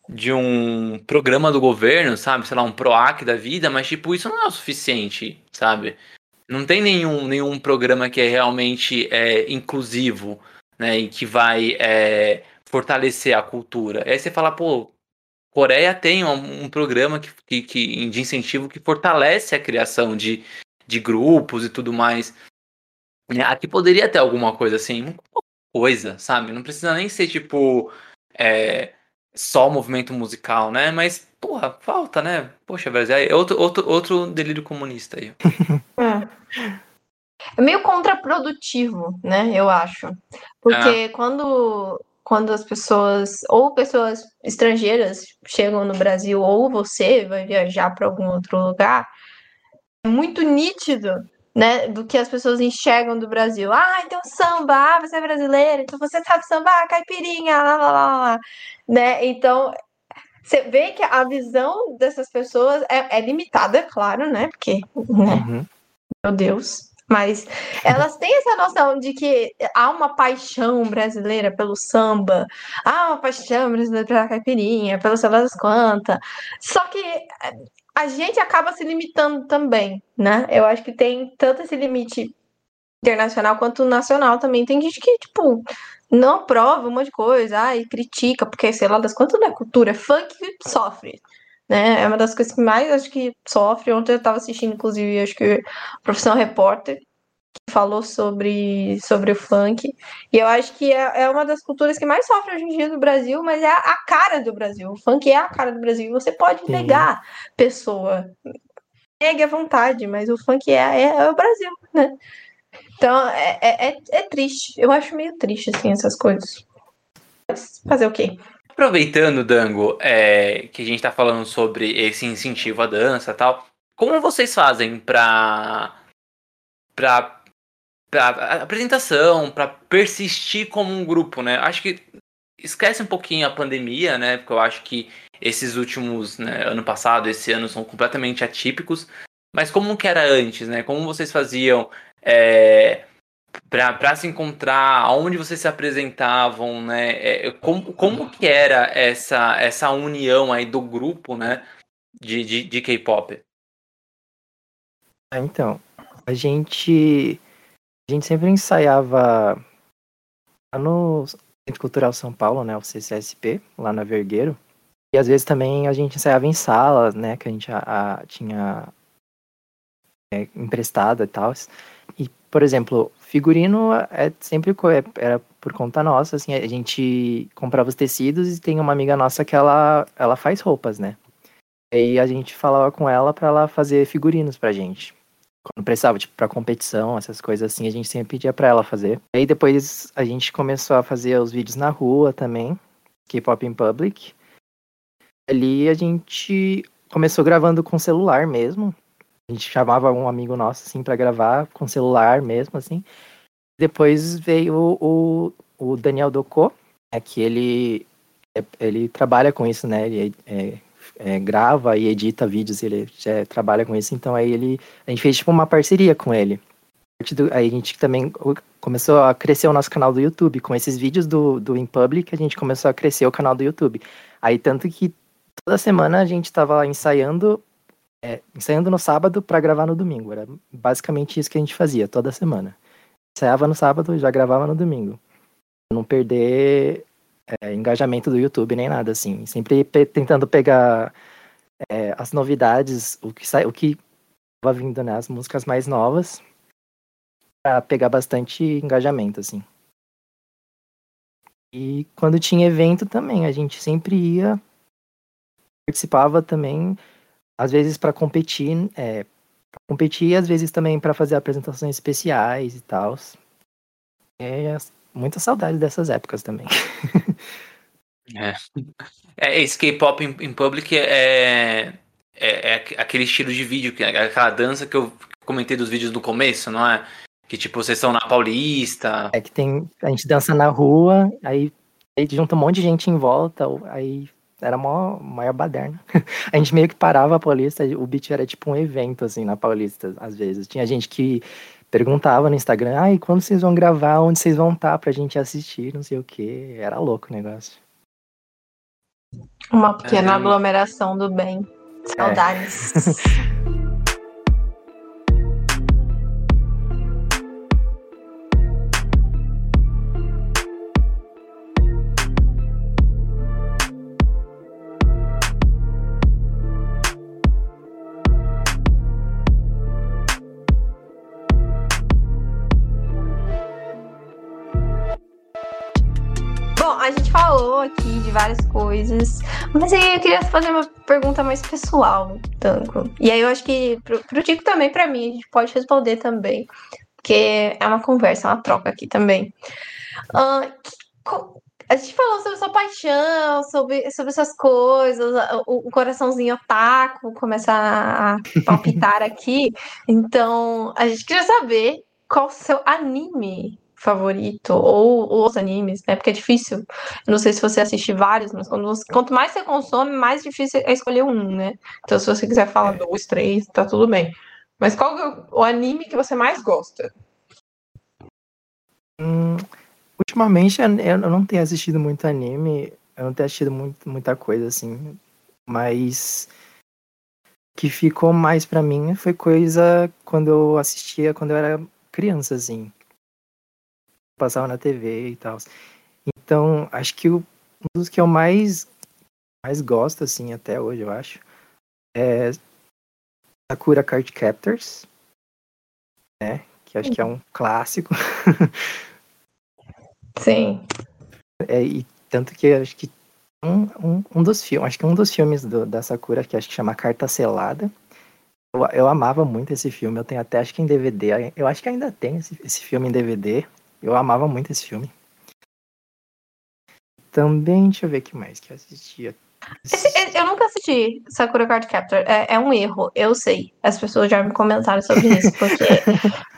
de um programa do governo, sabe? Sei lá, um PROAC da vida, mas tipo, isso não é o suficiente, sabe? Não tem nenhum, nenhum programa que é realmente é, inclusivo, né? E que vai é, fortalecer a cultura. Aí você fala, pô, Coreia tem um, um programa que, que, que, de incentivo que fortalece a criação de, de grupos e tudo mais. Né? Aqui poderia ter alguma coisa assim, coisa, sabe? Não precisa nem ser tipo é, só movimento musical, né? Mas, porra, falta, né? Poxa, Brasil, é outro, outro, outro delírio comunista aí. É. é meio contraprodutivo, né? Eu acho. Porque é. quando, quando as pessoas, ou pessoas estrangeiras chegam no Brasil, ou você vai viajar para algum outro lugar, é muito nítido né, do que as pessoas enxergam do Brasil. Ah, então samba, ah, você é brasileiro, então você sabe sambar, caipirinha, lá, lá, lá, lá. Né? Então, você vê que a visão dessas pessoas é, é limitada, é claro, né? Porque, né? Uhum. Meu Deus. Mas elas têm essa noção de que há uma paixão brasileira pelo samba, há uma paixão brasileira pela caipirinha, lá das quantas. Só que a gente acaba se limitando também, né? Eu acho que tem tanto esse limite internacional quanto nacional também. Tem gente que, tipo, não aprova um monte de coisa, ai, critica, porque sei lá das quantas não é cultura, funk sofre. Né? É uma das coisas que mais acho que sofre. Ontem eu estava assistindo, inclusive, acho que Profissão Repórter, que falou sobre, sobre o funk. E eu acho que é, é uma das culturas que mais sofre hoje em dia no Brasil, mas é a, a cara do Brasil. O funk é a cara do Brasil. E você pode Sim. negar pessoa. Negue à vontade, mas o funk é, é, é o Brasil, né? Então, é, é, é, é triste. Eu acho meio triste, assim, essas coisas. Mas fazer o quê? Aproveitando, Dango, é, que a gente tá falando sobre esse incentivo à dança tal, como vocês fazem para para apresentação, para persistir como um grupo, né? Acho que esquece um pouquinho a pandemia, né? Porque eu acho que esses últimos, né, ano passado, esse ano são completamente atípicos. Mas como que era antes, né? Como vocês faziam é, para se encontrar, aonde vocês se apresentavam, né? É, como, como que era essa, essa união aí do grupo, né? De, de, de K-pop? Ah, então, a gente a gente sempre ensaiava no Centro Cultural São Paulo, né, o CCSP, lá na Vergueiro. E às vezes também a gente ensaiava em salas, né, que a gente a, a, tinha é, emprestado e tal. E, por exemplo, figurino é sempre é, era por conta nossa, assim, a gente comprava os tecidos e tem uma amiga nossa que ela, ela faz roupas, né. E a gente falava com ela para ela fazer figurinos pra gente quando precisava, tipo, pra competição, essas coisas assim, a gente sempre pedia pra ela fazer. Aí depois a gente começou a fazer os vídeos na rua também, K-pop in public. Ali a gente começou gravando com celular mesmo. A gente chamava um amigo nosso, assim, para gravar com celular mesmo, assim. Depois veio o, o Daniel Docô, é que ele, é, ele trabalha com isso, né? Ele é, é, grava e edita vídeos, ele trabalha com isso, então aí ele a gente fez tipo uma parceria com ele. aí a gente também começou a crescer o nosso canal do YouTube. Com esses vídeos do, do In Public, a gente começou a crescer o canal do YouTube. Aí tanto que toda semana a gente estava ensaiando, é, ensaiando no sábado para gravar no domingo. Era basicamente isso que a gente fazia toda semana. Ensaiava no sábado já gravava no domingo. Não perder é, engajamento do YouTube nem nada assim. Sempre pe tentando pegar é, as novidades, o que sai, o que estava vindo, né, as músicas mais novas para pegar bastante engajamento, assim. E quando tinha evento também, a gente sempre ia, participava também, às vezes para competir, é, pra competir e às vezes também para fazer apresentações especiais e tal. É, muita saudade dessas épocas também. É. É, esse K-pop em, public é, é, é, aquele estilo de vídeo, que é aquela dança que eu comentei dos vídeos do começo, não é? Que tipo, vocês estão na Paulista. É que tem. A gente dança na rua, aí, aí junta um monte de gente em volta, aí era maior, maior baderna. A gente meio que parava a Paulista, o beat era tipo um evento, assim, na Paulista, às vezes. Tinha gente que perguntava no Instagram, ai, quando vocês vão gravar, onde vocês vão estar tá pra gente assistir, não sei o que. Era louco o negócio. Uma pequena é. aglomeração do bem. Saudades. É. aqui de várias coisas. Mas aí eu queria fazer uma pergunta mais pessoal, Tango. E aí eu acho que pro, pro Tico também, para mim, a gente pode responder também. Porque é uma conversa, uma troca aqui também. Uh, que, a gente falou sobre sua paixão, sobre, sobre essas coisas, o, o coraçãozinho otaku começa a palpitar aqui. Então, a gente queria saber qual o seu anime favorito, ou, os animes, né? Porque é difícil. Eu não sei se você assiste vários, mas quando você, quanto mais você consome, mais difícil é escolher um, né? Então, se você quiser falar dois, três, tá tudo bem. Mas qual é o anime que você mais gosta? Hum, ultimamente eu não tenho assistido muito anime, eu não tenho assistido muito, muita coisa assim, mas que ficou mais para mim foi coisa quando eu assistia quando eu era criança, assim passava na TV e tal. Então, acho que o, um dos que eu mais, mais gosto, assim, até hoje, eu acho, é Sakura Card Captors, né? Que acho que é um clássico. Sim. É, e tanto que acho que um, um, um dos filmes, acho que um dos filmes do, da Sakura, que acho que chama Carta Selada, eu, eu, amava muito esse filme, eu tenho até acho que em DVD, eu acho que ainda tem esse, esse filme em DVD, eu amava muito esse filme. Também, deixa eu ver o que mais que eu assistia. Eu nunca assisti Sakura Card Captor. É, é, um erro, eu sei. As pessoas já me comentaram sobre isso, porque.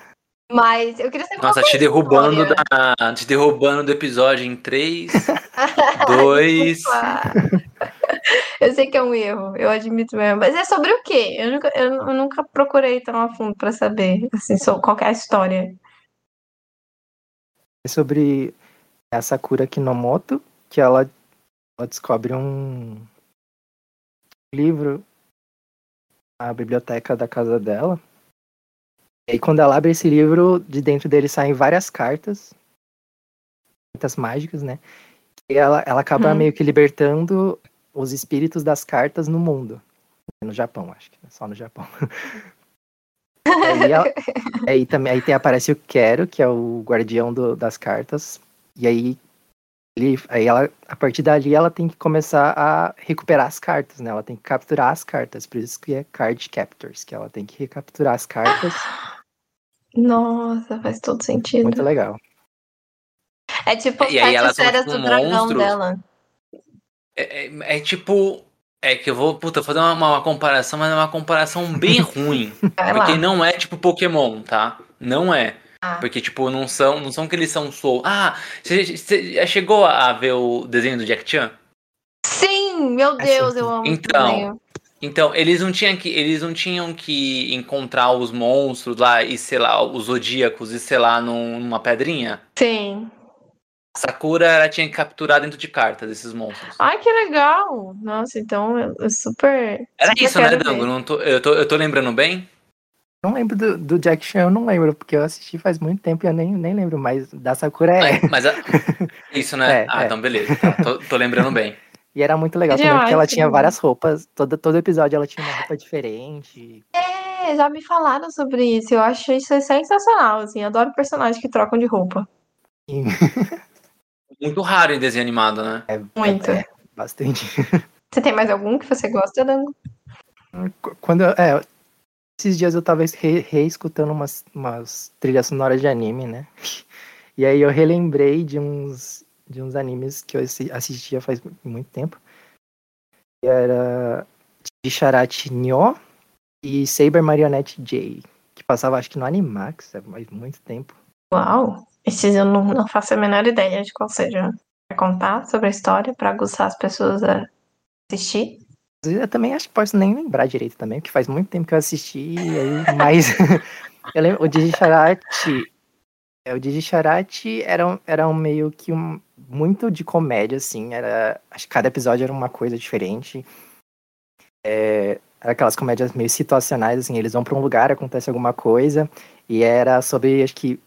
Mas eu queria saber Nossa, te derrubando, da, te derrubando do episódio em 3, 2. eu sei que é um erro, eu admito mesmo. Mas é sobre o quê? Eu nunca, eu, eu nunca procurei tão a fundo pra saber assim, qual é a história. É sobre a Sakura Kinomoto, que ela, ela descobre um livro na biblioteca da casa dela. E aí, quando ela abre esse livro, de dentro dele saem várias cartas, cartas mágicas, né? E ela, ela acaba hum. meio que libertando os espíritos das cartas no mundo. No Japão, acho que. Só no Japão. Aí, ela, aí também aí tem, aparece o Quero, que é o guardião do, das cartas. E aí, ele, aí ela, a partir dali ela tem que começar a recuperar as cartas, né? Ela tem que capturar as cartas, por isso que é Card Captors, que ela tem que recapturar as cartas. Nossa, faz todo sentido. Muito legal. É tipo e aí, sete esferas do dragão dela. É, é, é, tipo é que eu vou, puta, fazer uma, uma comparação, mas é uma comparação bem ruim. porque não é tipo Pokémon, tá? Não é. Ah. Porque, tipo, não são, não são que eles são soul. Ah, você chegou a ver o desenho do Jack Chan? Sim, meu Deus, eu amo Então, Então, eles não tinham que eles não tinham que encontrar os monstros lá e sei lá, os zodíacos e sei lá num- numa pedrinha. Sim. A Sakura ela tinha que capturar dentro de cartas esses monstros. Ai, que legal! Nossa, então eu eu super. Era super isso, né, Dango? Não tô- eu, tô, eu tô lembrando bem? Não lembro do, do Jack Chan, eu não lembro, porque eu assisti faz muito tempo e eu nem, nem lembro mais. Da Sakura é. É, mas a- isso, né? É, ah, é. então beleza. Tá, tô, tô lembrando bem. E era muito legal também, porque ela tinha várias roupas. Todo, todo episódio ela tinha uma roupa diferente. É, já me falaram sobre isso. Eu acho isso sensacional, assim. Adoro personagens que trocam de roupa. E Muito raro em desenho animado, né? Muito. É, bastante. Você tem mais algum que você gosta, Dango? Qu- Quando eu- é, esses dias eu tava re- reescutando umas, umas trilhas sonoras de anime, né? E aí eu relembrei de uns, de uns animes que eu assi- assistia faz mu- muito tempo. Que era Bicharate Nyo e Saber Marionette J. Que passava acho que no Animax, é, faz muito tempo. Uau! Esses eu não, não faço a menor ideia de qual seja. Quer contar sobre a história pra aguçar as pessoas a assistir? Eu também acho que posso nem lembrar direito também, porque faz muito tempo que eu assisti, aí, mas eu lembro, o Digicharate, é, o Digicharate era, era um meio que um, muito de comédia, assim, era, acho que cada episódio era uma coisa diferente, é, era aquelas comédias meio situacionais, assim, eles vão pra um lugar, acontece alguma coisa, e era sobre, acho que,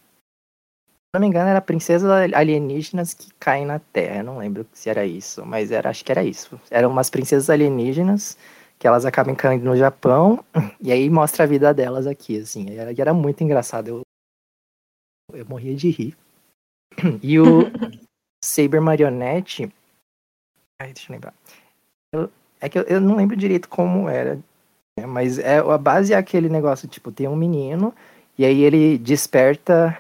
não me engano, era princesas alienígenas que caem na Terra. Eu não lembro se era isso, mas era, acho que era isso. Eram umas princesas alienígenas que elas acabam caindo no Japão e aí mostra a vida delas aqui, assim. E era, e era muito engraçado. Eu, eu morria de rir. E o Saber Marionette. Ai, deixa eu lembrar. Eu- é que eu, eu não lembro direito como era. né, Mas é, a base é aquele negócio, tipo, tem um menino, e aí ele desperta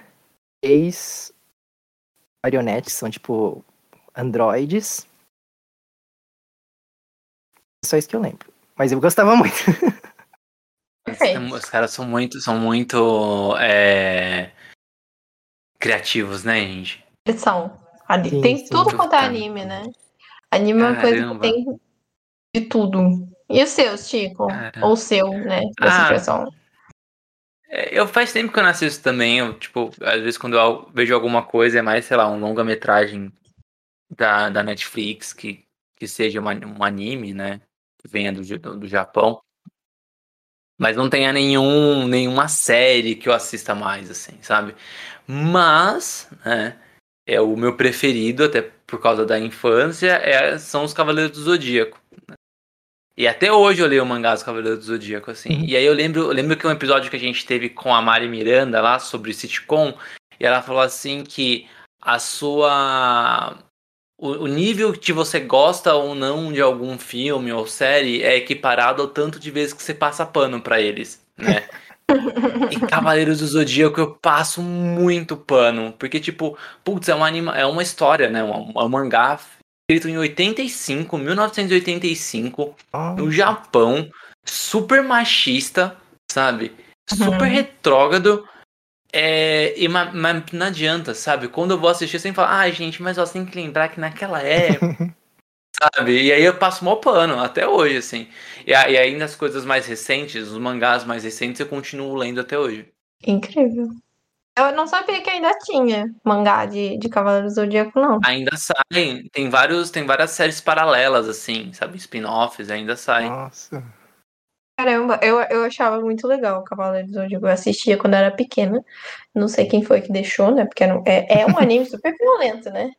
três marionetes, são tipo androides. É só isso que eu lembro. Mas eu gostava muito. Perfeito. Os caras são muito, são muito é, criativos, né, gente? Eles são. Ali. Sim, tem sim. tudo quanto é Puta. anime, né? Anime é uma coisa que Caramba. tem de tudo. E os seus, Chico? Caramba. Ou o seu, né? Dessa Ah. versão. É, Eu faz tempo que eu não assisto também. Eu, tipo, às vezes quando eu vejo alguma coisa, é mais, sei lá, um longa-metragem da, da Netflix que, que seja uma- um anime, né? Que venha do, Ja- do Japão. Mas não tenha nenhum, nenhuma série que eu assista mais, assim, sabe? Mas, né? É o meu preferido, até por causa da infância, é, são os Cavaleiros do Zodíaco. E até hoje eu leio o mangá dos Cavaleiros do Zodíaco, assim. Uhum. E aí eu lembro, eu lembro que um episódio que a gente teve com a Mari Miranda lá sobre sitcom, e ela falou assim que a sua. O, o nível que você gosta ou não de algum filme ou série é equiparado ao tanto de vezes que você passa pano pra eles, né? E Cavaleiros do Zodíaco eu passo muito pano. Porque, tipo, putz, é uma, anima... é uma história, né? Um, um mangá escrito em 85, 1985, no Japão, super machista, sabe? Super Uhum. retrógrado. É, e ma- mas não adianta, sabe? Quando eu vou assistir, eu sempre falo, ah, gente, mas você tem que lembrar que naquela época, sabe? E aí eu passo mó pano, até hoje, assim. E, e ainda as coisas mais recentes, os mangás mais recentes, eu continuo lendo até hoje. Incrível. Eu não sabia que ainda tinha mangá de, de Cavaleiros do Zodíaco, não. Ainda saem, tem vários, tem várias séries paralelas, assim, sabe? Spin-offs, ainda saem. Nossa. Caramba, eu, eu achava muito legal o Cavaleiros do Zodíaco. Eu assistia quando era pequena. Não sei quem foi que deixou, né? Porque era é, é um anime super violento, né?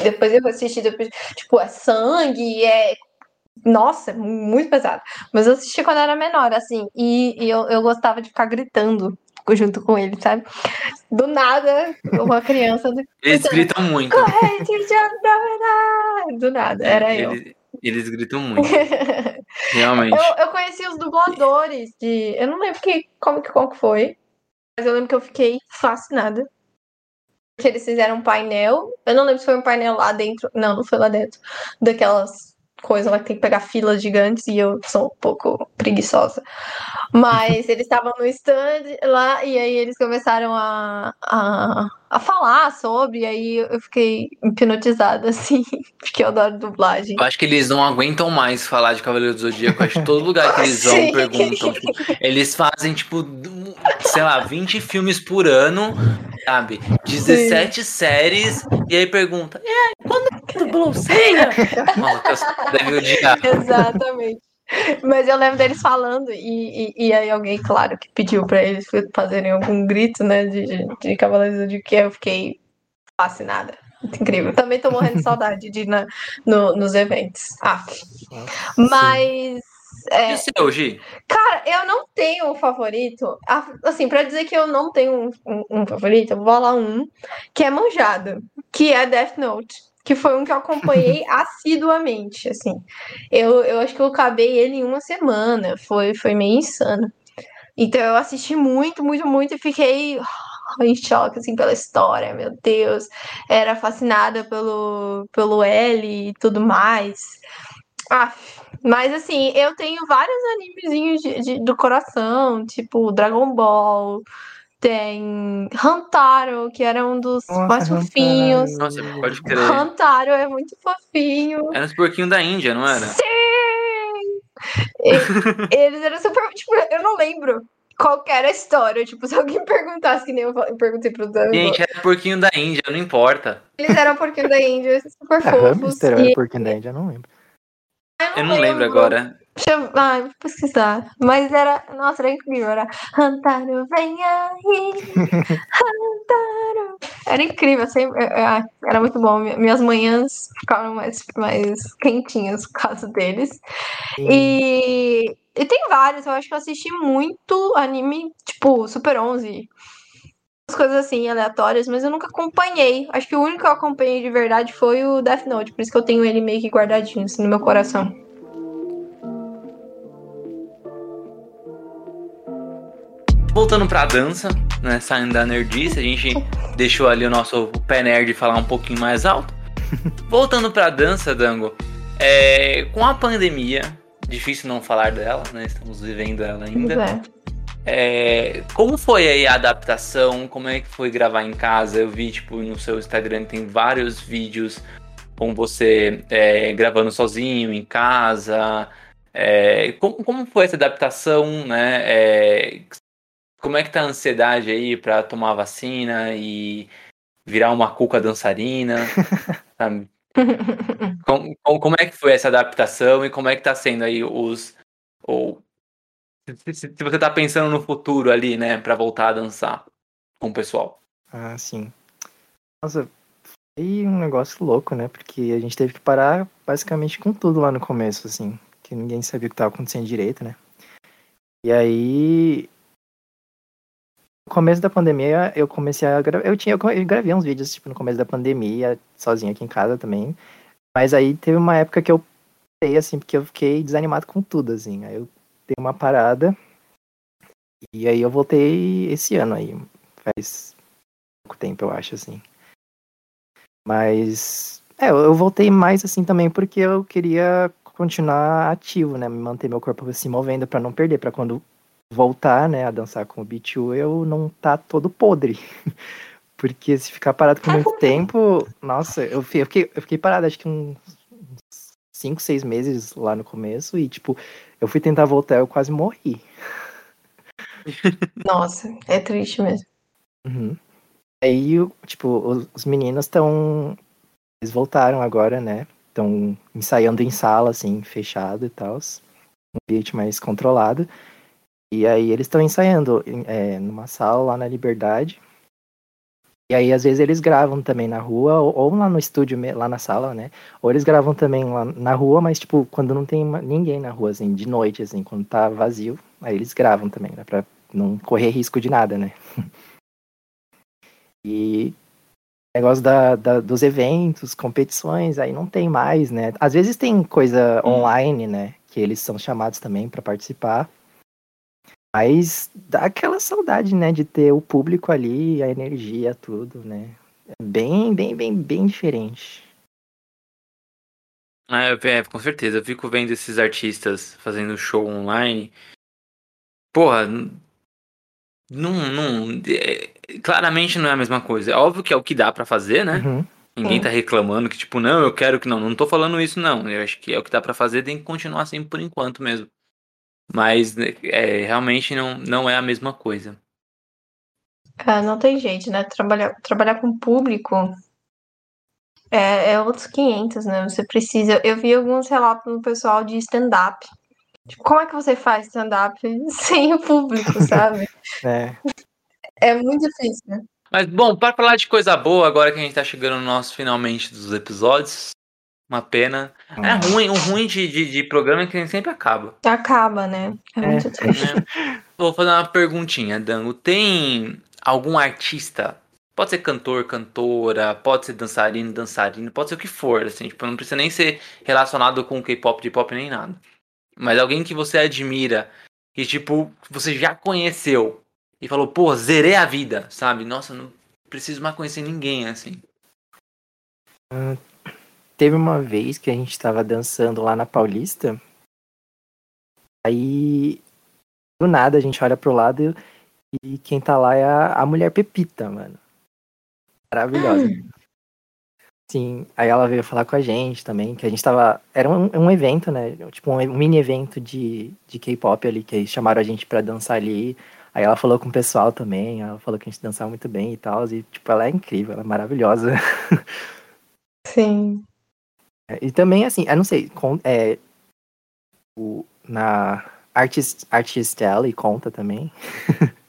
Depois eu assisti, depois, tipo, é sangue, é. Nossa, muito pesado. Mas eu assisti quando era menor, assim. E, e eu, eu gostava de ficar gritando junto com ele, sabe? Do nada, uma criança. Eles gritam muito. Do nada, era eu. Eles, eles gritam muito, realmente. Eu, eu conheci os dubladores de. Eu não lembro que, como, que, que foi. Mas eu lembro que eu fiquei fascinada. Porque eles fizeram um painel. Eu não lembro se foi um painel lá dentro. Não, não foi lá dentro. Daquelas coisa lá que tem que pegar filas gigantes e eu sou um pouco preguiçosa. Mas eles estavam no stand lá e aí eles começaram a, a, a falar sobre, e aí eu fiquei hipnotizada, assim, porque eu adoro dublagem. Eu acho que eles não aguentam mais falar de Cavaleiro do Zodíaco. Acho que todo lugar que eles vão perguntam. Tipo, eles fazem, tipo, sei lá, 20 filmes por ano, sabe? 17 séries, e aí pergunta: E aí, quando? Mano, eu deve odiar. Exatamente. Mas eu lembro deles falando, e, e, e aí alguém, claro, que pediu pra eles fazerem algum grito, né, de, de Cavaleiros de que eu fiquei fascinada. Muito incrível. Também tô morrendo de saudade de ir na, no, nos eventos. Ah, mas. É, E o seu, Gi? Cara, eu não tenho um favorito. Assim, pra dizer que eu não tenho um, um- um favorito, eu vou falar um que é manjado, que é Death Note. Que foi um que eu acompanhei assiduamente, assim. Eu, eu acho que eu acabei ele em uma semana. Foi, foi meio insano. Então eu assisti muito, muito, muito e fiquei ah, em choque, assim, pela história, meu Deus. Era fascinada pelo, pelo L e tudo mais. Ah, mas assim, eu tenho vários animezinhos de, de- do coração, tipo Dragon Ball, tem Hantaro, que era um dos Nossa, mais fofinhos. Nossa, pode crer. Hantaro é muito fofinho. Era os porquinhos da Índia, não era? Sim! Eles eram super. Tipo, eu não lembro qual que era a história. Tipo, se alguém perguntasse, que nem eu perguntei pro Dan, Gente, era porquinho da Índia, não importa. eles eram porquinho da Índia, super A fofos. hamster E é porque ainda não lembro. Eu não lembro agora. Deixa eu ai, vou pesquisar. Mas era. Nossa, era incrível. Era. Hantaro, vem aí. Hantaro. Era incrível. Sempre, é, era muito bom. Mi- Minhas manhãs ficaram mais, mais quentinhas por causa deles. E, e tem vários. Eu acho que eu assisti muito anime, tipo, Super 11. As coisas assim, aleatórias, mas eu nunca acompanhei. Acho que o único que eu acompanhei de verdade foi o Death Note. Por isso que eu tenho ele meio que guardadinho assim, no meu coração. Voltando pra dança, né? Saindo da nerdice, a gente deixou ali o nosso pé nerd falar um pouquinho mais alto. Voltando pra dança, Dango, é, com a pandemia, difícil não falar dela, né? Estamos vivendo ela ainda. É. É, como foi aí a adaptação? Como é que foi gravar em casa? Eu vi, tipo, no seu Instagram tem vários vídeos com você é, gravando sozinho em casa. É, como, como foi essa adaptação, né? É, como é que tá a ansiedade aí pra tomar a vacina e virar uma cuca dançarina? sabe? Como, como- é que foi essa adaptação e como é que tá sendo aí os... O, se, se- você tá pensando no futuro ali, né, pra voltar a dançar com o pessoal. Ah, sim. Nossa, foi um negócio louco, né? Porque a gente teve que parar basicamente com tudo lá no começo, assim. Que ninguém sabia o que estava acontecendo direito, né? E aí. No começo da pandemia, eu comecei a gravar. Eu, tinha, eu gravei uns vídeos, tipo, no começo da pandemia, sozinho aqui em casa também. Mas aí teve uma época que eu parei, assim, porque eu fiquei desanimado com tudo, assim. Aí eu dei uma parada. E aí eu voltei esse ano aí. Faz pouco tempo, eu acho, assim. Mas. É, eu voltei mais assim também porque eu queria continuar ativo, né? Manter meu corpo se movendo pra não perder, pra quando voltar, né, a dançar com o B2, eu não tá todo podre. Porque se ficar parado por muito tempo, nossa, eu fiquei, eu fiquei parado acho que uns 5, 6 meses lá no começo e, tipo, eu fui tentar voltar, eu quase morri. Nossa, é triste mesmo. Uhum. Aí, tipo, os, os meninos estão. Eles voltaram agora, né? Estão ensaiando em sala, assim, fechado e tal. Um ambiente mais controlado. E aí eles estão ensaiando em- é, numa sala lá na Liberdade. E aí, às vezes, eles gravam também na rua, ou, ou lá no estúdio, lá na sala, né? Ou eles gravam também lá na rua, mas, tipo, quando não tem ninguém na rua, assim, de noite, assim, quando tá vazio, aí eles gravam também, né? Pra não correr risco de nada, né? E negócio da, da- dos eventos, competições, aí não tem mais, né? Às vezes tem coisa Hum. online, né? Que eles são chamados também para participar. Mas dá aquela saudade, né? De ter o público ali, a energia, tudo, né? É bem, bem, bem, bem diferente. É, é, com certeza. Eu fico vendo esses artistas fazendo show online. Porra, não, não, é, claramente não é a mesma coisa. É óbvio que é o que dá para fazer, né? Uhum. Ninguém Sim. tá reclamando que, tipo, não, eu quero que não. Não tô falando isso, não. Eu acho que é o que dá pra fazer, tem que continuar assim por enquanto mesmo. Mas né, é, realmente não, não é a mesma coisa. É, não tem jeito, né? Trabalhar, trabalhar com público é, é outros 500, né? Você precisa. Eu vi alguns relatos do pessoal de stand-up. Tipo, como é que você faz stand-up sem o público, sabe? É. É muito difícil, né? Mas, bom, para falar de coisa boa, agora que a gente tá chegando no nosso finalmente dos episódios, uma pena. É ruim, o ruim de, de, de programa é que sempre acaba. Acaba, né? É É. muito triste. né? Vou fazer uma perguntinha, Dango. Tem algum artista? Pode ser cantor, cantora, pode ser dançarino, dançarino, pode ser o que for, assim, tipo, não precisa nem ser relacionado com K-pop, J-pop nem nada. Mas alguém que você admira e, tipo, você já conheceu e falou, pô, zerei a vida, sabe? Nossa, não preciso mais conhecer ninguém, assim. Teve uma vez que a gente tava dançando lá na Paulista. Aí, do nada, a gente olha pro lado e quem tá lá é a, a mulher Pepita, mano. Maravilhosa. Sim, aí ela veio falar com a gente também, que a gente tava. Era um, um evento, né? Tipo, um, um mini evento de, de K-pop ali, que eles chamaram a gente pra dançar ali. Aí ela falou com o pessoal também, ela falou que a gente dançava muito bem e tal. E, tipo, ela é incrível, ela é maravilhosa. Sim. E também, assim, eu não sei, com- é, o, na Artist, Artist Alley conta também.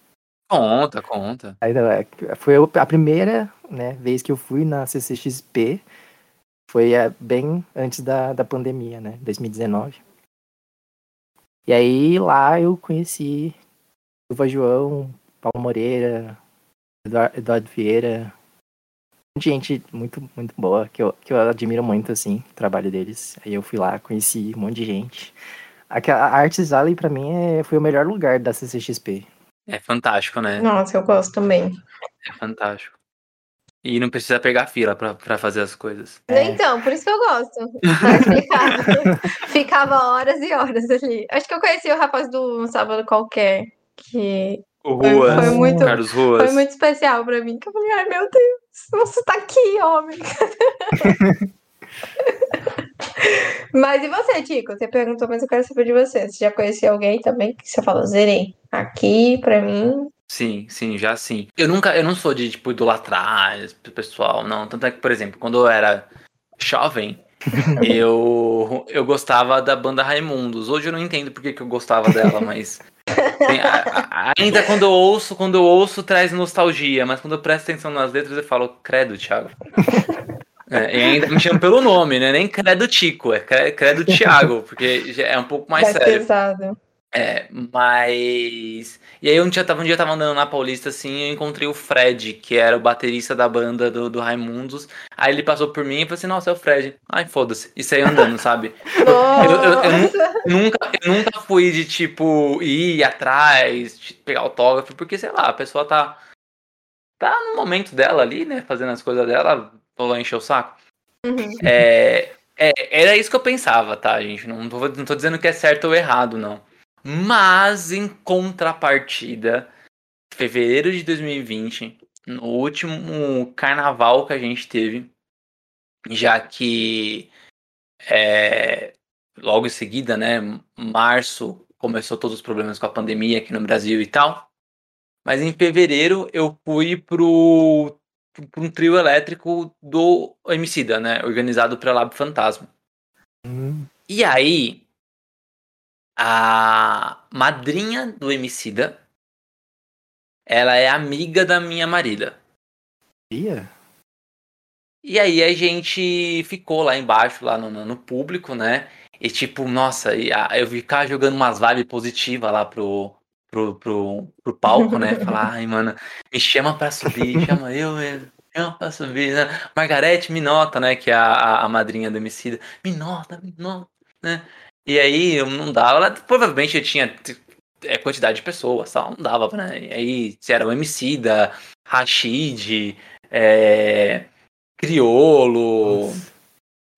Conta, conta. Aí, não, é, foi a primeira né, vez que eu fui na CCXP, foi é, bem antes da, da pandemia, né, 2019. E aí lá eu conheci Silva João, Paulo Moreira, Eduardo, Eduardo Vieira, gente muito, muito boa, que eu, que eu admiro muito, assim, o trabalho deles. Aí eu fui lá, conheci um monte de gente. Aquela- A Arts Alley, pra mim, é, foi o melhor lugar da CCXP. É fantástico, né? Nossa, eu gosto também. É fantástico. E não precisa pegar fila pra, pra fazer as coisas. É. Então, por isso que eu gosto. Ficava horas e horas ali. Acho que eu conheci o rapaz do Um Sábado Qualquer, que O Foi- Ruas, foi muito- Carlos Ruas. foi muito especial pra mim. Que eu falei, ai meu Deus, você tá aqui, homem. Mas e você, Tico? Você perguntou, mas eu quero saber de você. Você já conheceu alguém também que você falou, zerei? Aqui, pra mim. Sim, sim, já sim. Eu nunca, eu não sou de, tipo, idolatrar pessoal, não. Tanto é que, por exemplo, quando eu era jovem, eu, eu gostava da banda Raimundos. Hoje eu não entendo por que, que eu gostava dela, mas. Tem- a- a- ainda quando eu ouço, quando eu ouço, traz nostalgia, mas quando eu presto atenção nas letras, eu falo, credo, Thiago. É, e ainda me chamo pelo nome, né? Nem credo Tico, é cre- credo Thiago, porque é um pouco mais mais sério. pesado. É, mas. E aí um dia, tava, um dia eu tava andando na Paulista assim e eu encontrei o Fred, que era o baterista da banda do, do Raimundos. Aí ele passou por mim e falou assim, nossa, é o Fred. Ai, foda-se. E saiu andando, sabe? eu- eu- eu nunca, eu nunca fui de, tipo, ir atrás, pegar autógrafo, porque, sei lá, a pessoa tá. Tá no momento dela ali, né? Fazendo as coisas dela, vou lá encher o saco. Uhum. É, é, era isso que eu pensava, tá, gente? Não tô, não tô dizendo que é certo ou errado, não. Mas, em contrapartida, fevereiro de 2020, no último carnaval que a gente teve, já que é, logo em seguida, né, março, começou todos os problemas com a pandemia aqui no Brasil e tal. Mas em fevereiro eu fui pro, pro um trio elétrico do Emicida, né, organizado pela Lab Fantasma. Hum, E aí, a madrinha do Emicida, ela é amiga da minha marida. ia? E aí a gente ficou lá embaixo, lá no, no- público, né? E tipo, nossa, e eu ficar jogando umas vibes positivas lá pro, pro, pro, pro palco, né? Falar, ai, mano, me chama pra subir, chama eu mesmo, chama pra subir, né? Margarete me nota, né? Que é a, a, madrinha do Emicida. Me nota, me nota, né? E aí não dava, ela, provavelmente eu tinha é, quantidade de pessoas, tal, não dava, né? E aí, se era o Emicida, Rashid, é, Criolo, Nossa.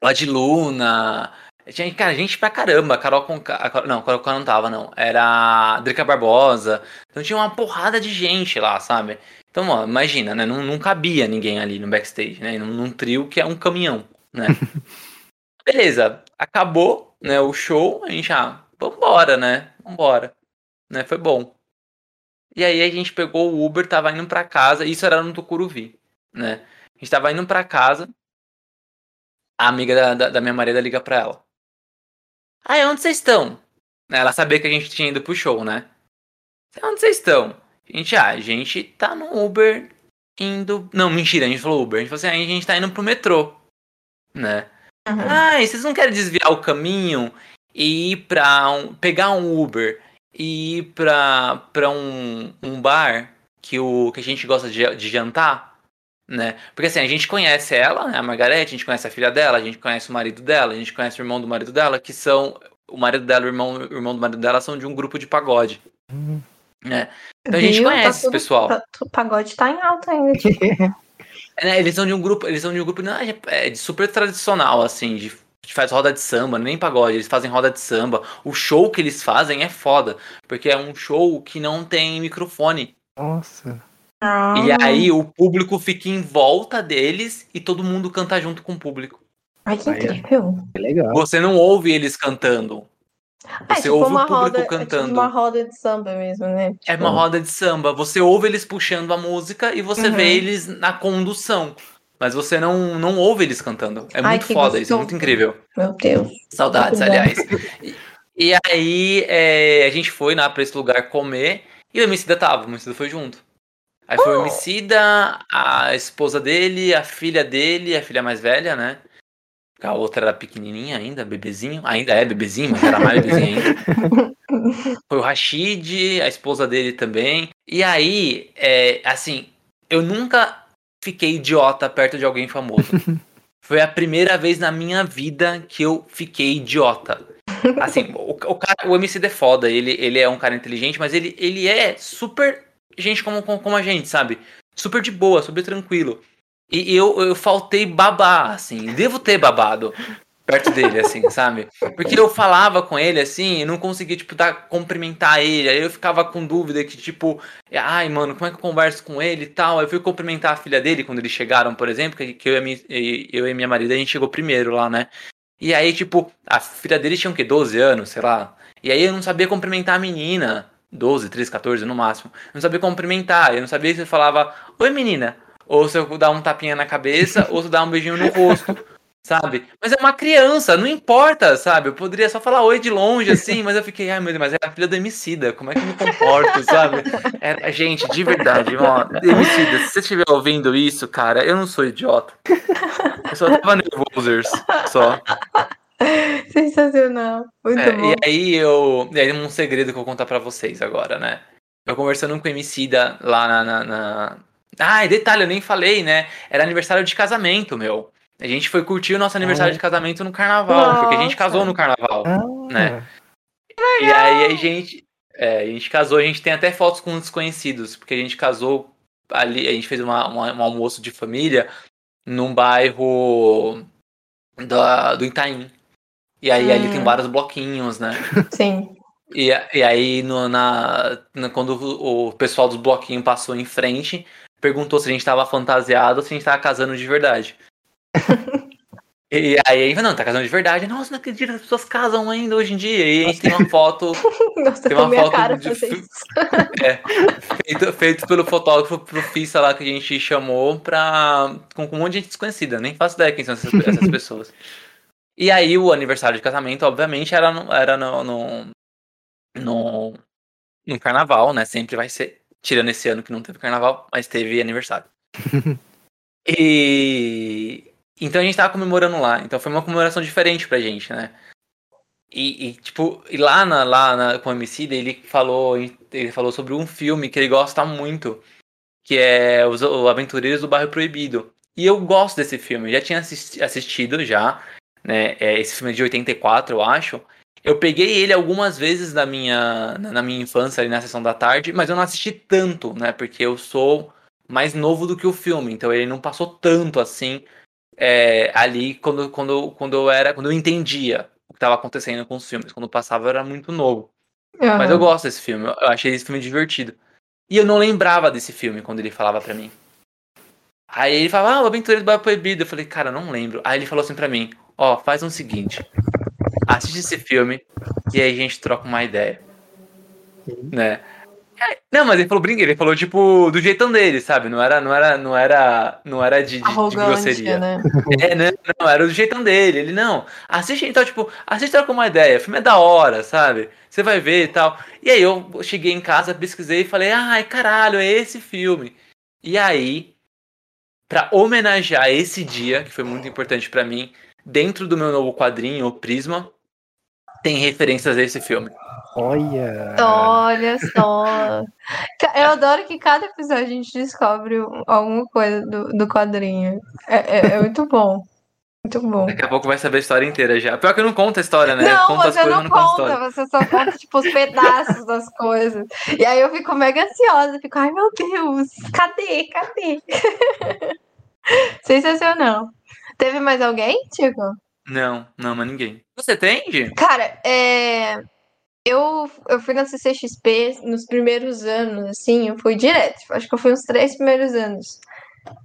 lá de Luna. Tinha, cara, gente pra caramba. Carol com Não, Carol não tava, não. Era a Drica Barbosa. Então tinha uma porrada de gente lá, sabe? Então, ó, imagina, né? Não, não cabia ninguém ali no backstage, né? Num, num trio que é um caminhão, né? Beleza, acabou né, o show, a gente, ah, vambora, né? Vambora. Né? Foi bom. E aí a gente pegou o Uber, tava indo pra casa, isso era no Tucuruvi, né? A gente tava indo pra casa, a amiga da, da, da minha marida liga pra ela. Ah, onde vocês estão? Ela sabia que a gente tinha ido pro show, né? Onde vocês estão? A gente, ah, a gente tá no Uber indo. Não, mentira, a gente falou Uber. A gente falou assim, ah, a gente tá indo pro metrô. Né? Uhum. Ah, vocês não querem desviar o caminho e ir pra um, pegar um Uber e ir pra, pra um, um bar que, o, que a gente gosta de, de jantar? Né? Porque assim, a gente conhece ela, né, a Margarete, a gente conhece a filha dela, a gente conhece o marido dela, a gente conhece o irmão do marido dela, que são. O marido dela e o irmão, o irmão do marido dela são de um grupo de pagode. Uhum. Né? Então a gente Viu? conhece tá tudo, pessoal. Tá, o pagode tá em alta ainda. Tipo. é, né, eles são de um grupo, eles são de um grupo não, é, é de super tradicional, assim, de, de faz roda de samba, nem pagode, eles fazem roda de samba. O show que eles fazem é foda, porque é um show que não tem microfone. Nossa. E aí o público fica em volta deles e todo mundo canta junto com o público. Ai, que incrível. Que legal. Você não ouve eles cantando. É, você é, tipo ouve o público roda, cantando. É tipo uma roda de samba mesmo, né? Tipo... É uma roda de samba. Você ouve eles puxando a música e você uhum. vê eles na condução. Mas você não, não ouve eles cantando. É Ai, muito foda gostoso. isso, é muito incrível. Meu Deus. Saudades, aliás. E, e aí é, a gente foi lá pra esse lugar comer e o Emicida tava, o Emicida foi junto. Aí foi oh. o Emicida, a esposa dele, a filha dele, a filha mais velha, né? A outra era pequenininha ainda, bebezinho. Ainda é bebezinho, mas era mais bebezinho ainda. Foi o Rashid, a esposa dele também. E aí, é, assim, eu nunca fiquei idiota perto de alguém famoso. Foi a primeira vez na minha vida que eu fiquei idiota. Assim, o, o, cara, o MC é foda, ele, ele é um cara inteligente, mas ele, ele é super gente como, como, como a gente, sabe? Super de boa, super tranquilo. E eu, eu faltei babar, assim. Devo ter babado perto dele, assim, sabe? Porque eu falava com ele, assim, e não conseguia, tipo, dar, cumprimentar ele. Aí eu ficava com dúvida que, tipo, ai, mano, como é que eu converso com ele e tal? Aí eu fui cumprimentar a filha dele quando eles chegaram, por exemplo, que, que eu, e minha, eu e minha marida, a gente chegou primeiro lá, né? E aí, tipo, a filha dele tinha o quê? 12 anos, sei lá. E aí eu não sabia cumprimentar a menina. 12, 13, 14 no máximo. Eu não sabia cumprimentar. Eu não sabia se eu falava, oi menina. Ou se eu dar um tapinha na cabeça, ou se eu dar um beijinho no rosto. Sabe? Mas é uma criança, não importa, sabe? Eu poderia só falar oi de longe, assim, mas eu fiquei, ai meu Deus, mas é a filha do Emicida, como é que eu me comporto, sabe? É, gente, de verdade, ó, Emicida, se você estiver ouvindo isso, cara, eu não sou idiota. Eu só tava nervoso, só. Sensacional, muito é, bom. E aí eu, e aí um segredo que eu vou contar pra vocês agora, né? Eu conversando com o Emicida lá na, na, na ah, e detalhe, eu nem falei, né? Era aniversário de casamento, meu. A gente foi curtir o nosso aniversário ah. de casamento no carnaval, Nossa. porque a gente casou no carnaval, ah. né? E aí a gente, é, a gente casou, a gente tem até fotos com desconhecidos, porque a gente casou ali, a gente fez uma, uma, um almoço de família num bairro da, do Itaim. E aí hum. ali tem hum. vários bloquinhos, né? Sim. E, e aí no, na, na, quando o pessoal dos bloquinhos passou em frente, perguntou se a gente tava fantasiado ou se a gente tava casando de verdade. e aí, não, tá casando de verdade. Nossa, não acredito, as pessoas casam ainda hoje em dia. E a gente tem uma foto. Nossa, tem uma foto cara de, é, feito, feito pelo fotógrafo profissa lá que a gente chamou pra. Com, com um monte de gente desconhecida. Nem faço ideia quem são essas, essas pessoas. E aí o aniversário de casamento, obviamente, era no, era no, no, no, no carnaval, né? Sempre vai ser. Tirando esse ano que não teve carnaval, mas teve aniversário. e. Então a gente tava comemorando lá. Então foi uma comemoração diferente pra gente, né? E, e tipo, e lá, na, lá na, com o MC, ele falou, ele falou sobre um filme que ele gosta muito, que é Os, os Aventureiros do Bairro Proibido. E eu gosto desse filme, eu já tinha assisti, assistido já, né? É, esse filme é de 84, eu acho. Eu peguei ele algumas vezes na minha, na minha infância, ali na sessão da tarde, mas eu não assisti tanto, né? Porque eu sou mais novo do que o filme, então ele não passou tanto assim é, ali quando, quando, quando eu era. Quando eu entendia o que estava acontecendo com os filmes. Quando passava eu era muito novo. Uhum. Mas eu gosto desse filme, eu achei esse filme divertido. E eu não lembrava desse filme quando ele falava pra mim. Aí ele falava, ah, o Aventureiro do Bairro Proibido. Eu falei, cara, eu não lembro. Aí ele falou assim pra mim, ó, oh, faz o um seguinte. Assiste esse filme e aí a gente troca uma ideia. Sim. Né? Não, mas ele falou brinquedo, ele falou tipo do jeitão dele, sabe? Não era, não era, não era, não era de, de, de grosseria. Né? É, não, não, era do jeitão dele. Ele não. Assiste então, tipo, assiste com uma ideia. O filme é da hora, sabe? Você vai ver e tal. E aí eu cheguei em casa, pesquisei e falei, ai, caralho, é esse filme. E aí, para homenagear esse dia, que foi muito importante para mim, dentro do meu novo quadrinho, o Prisma, tem referências a esse filme. Olha! Olha só! Eu adoro que cada episódio a gente descobre alguma coisa do, do quadrinho. É, é, é muito bom. Muito bom. Daqui a pouco vai saber a história inteira já. Pior que eu não conto a história, né? Não, conto você não, não conta, você só conta, tipo, os pedaços das coisas. E aí eu fico mega ansiosa, fico, ai meu Deus, cadê? Cadê? Sensacional. Teve mais alguém, Tico? Não, não, mas ninguém. Você tem? Cara, é... Eu, eu fui na CCXP nos primeiros anos, assim, eu fui direto. Acho que eu fui uns três primeiros anos.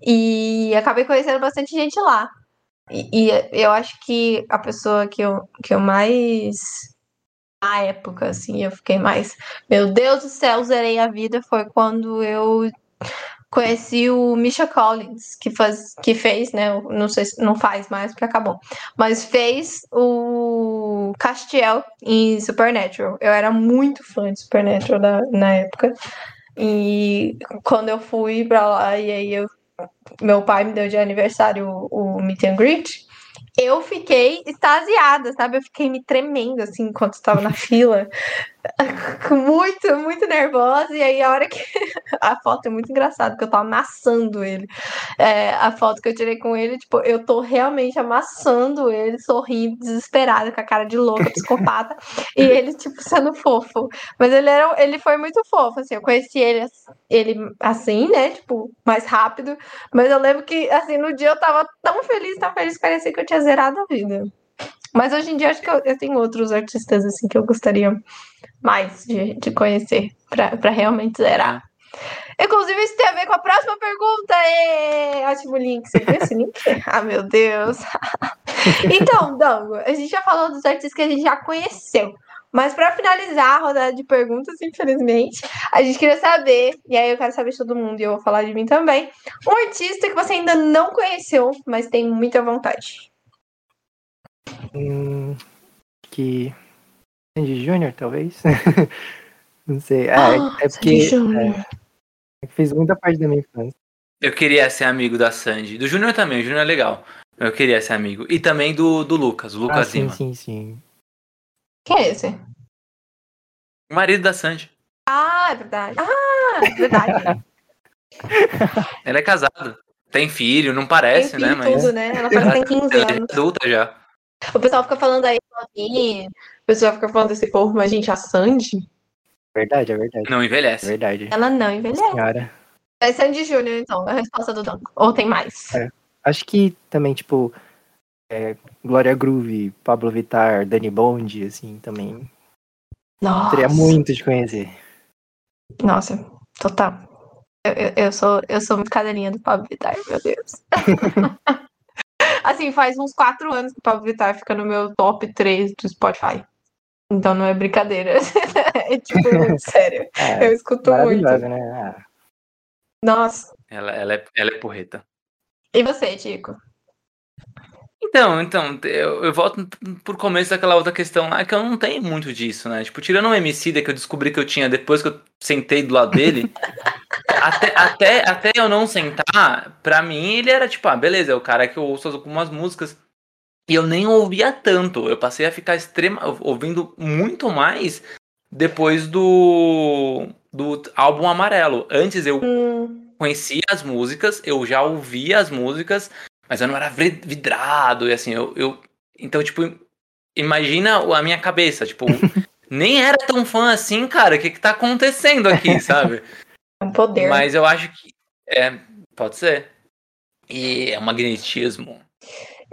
E acabei conhecendo bastante gente lá. E, e, eu acho que a pessoa que eu, que eu mais. Na época, assim, eu fiquei mais. Meu Deus do céu, zerei a vida. Foi quando eu conheci o Misha Collins, que, faz, que fez, né? Não sei se não faz mais porque acabou, mas fez o Castiel em Supernatural. Eu era muito fã de Supernatural na, época. E quando eu fui pra lá, e aí eu, meu pai me deu de aniversário o, o Meet and Greet, eu fiquei extasiada, sabe? Eu fiquei me tremendo, assim, enquanto estava na fila. muito, muito nervosa. E aí, a hora que. a foto é muito engraçada, porque eu tô amassando ele. É, a foto que eu tirei com ele, tipo, eu tô realmente amassando ele, sorrindo, desesperada, com a cara de louca, psicopata. e ele, tipo, sendo fofo. Mas ele, era, ele foi muito fofo, assim. Eu conheci ele, ele assim, né? Tipo, mais rápido. Mas eu lembro que, assim, no dia eu tava tão feliz, tão feliz, parecia que eu tinha zerado a vida. Mas hoje em dia acho que eu, eu tenho outros artistas assim que eu gostaria mais de, de conhecer para realmente zerar. Inclusive, isso tem a ver com a próxima pergunta. E... Ótimo link. Você viu esse link? ah, meu Deus. então, Dango, a gente já falou dos artistas que a gente já conheceu. Mas para finalizar a rodada de perguntas, infelizmente, a gente queria saber, e aí eu quero saber de todo mundo, e eu vou falar de mim também, um artista que você ainda não conheceu, mas tem muita vontade. Hum, que. Sandy Júnior, talvez? Não sei. Ah, oh, é, é porque. É, é, fez muita parte da minha infância. Eu queria ser amigo da Sandy. Do Júnior também, o Júnior é legal. Eu queria ser amigo. E também do, do Lucas, o Lucas ah, sim, Lima. Sim, sim, Quem é esse? O marido da Sandy. Ah, é verdade. Ah, é verdade. Ela é casado. Tem filho, não parece, tem filho né? Tudo, né? Ela parece que tem 15 é anos. É adulta já. O pessoal fica falando aí, o pessoal fica falando desse povo, mas, gente, a Sandy. Verdade, é verdade. Não envelhece. É verdade. Ela não envelhece. Senhora. É Sandy Júnior, então, a resposta do Danco. Ou tem mais? É. Acho que também, tipo, é, Glória Groove, Pablo Vittar, Dani Bond, assim, também. Nossa. Teria muito de conhecer. Nossa, total. Eu, eu, eu, sou, eu sou muito cadelinha do Pablo Vittar, meu Deus. Assim, faz uns quatro anos que o Pablo Vittar fica no meu top 3 do Spotify. Então não é brincadeira. é tipo, sério. É, eu escuto muito. Né? Ah. Nossa. Ela, ela, é, ela é porreta. E você, Tico? Então, então, eu, eu volto por começo daquela outra questão lá, que eu não tenho muito disso, né? Tipo, tirando um MC que eu descobri que eu tinha depois que eu sentei do lado dele, até, até, até eu não sentar, pra mim ele era tipo, ah, beleza, é o cara que eu ouço algumas músicas. E eu nem ouvia tanto. Eu passei a ficar extrema, ouvindo muito mais depois do, do álbum Amarelo. Antes eu hum. conhecia as músicas, eu já ouvia as músicas, mas eu não era vidrado, e assim, eu. eu então, tipo, imagina a minha cabeça, tipo, nem era tão fã assim, cara, o que que tá acontecendo aqui, sabe? É um poder. Mas eu acho que. É, pode ser. E é um magnetismo.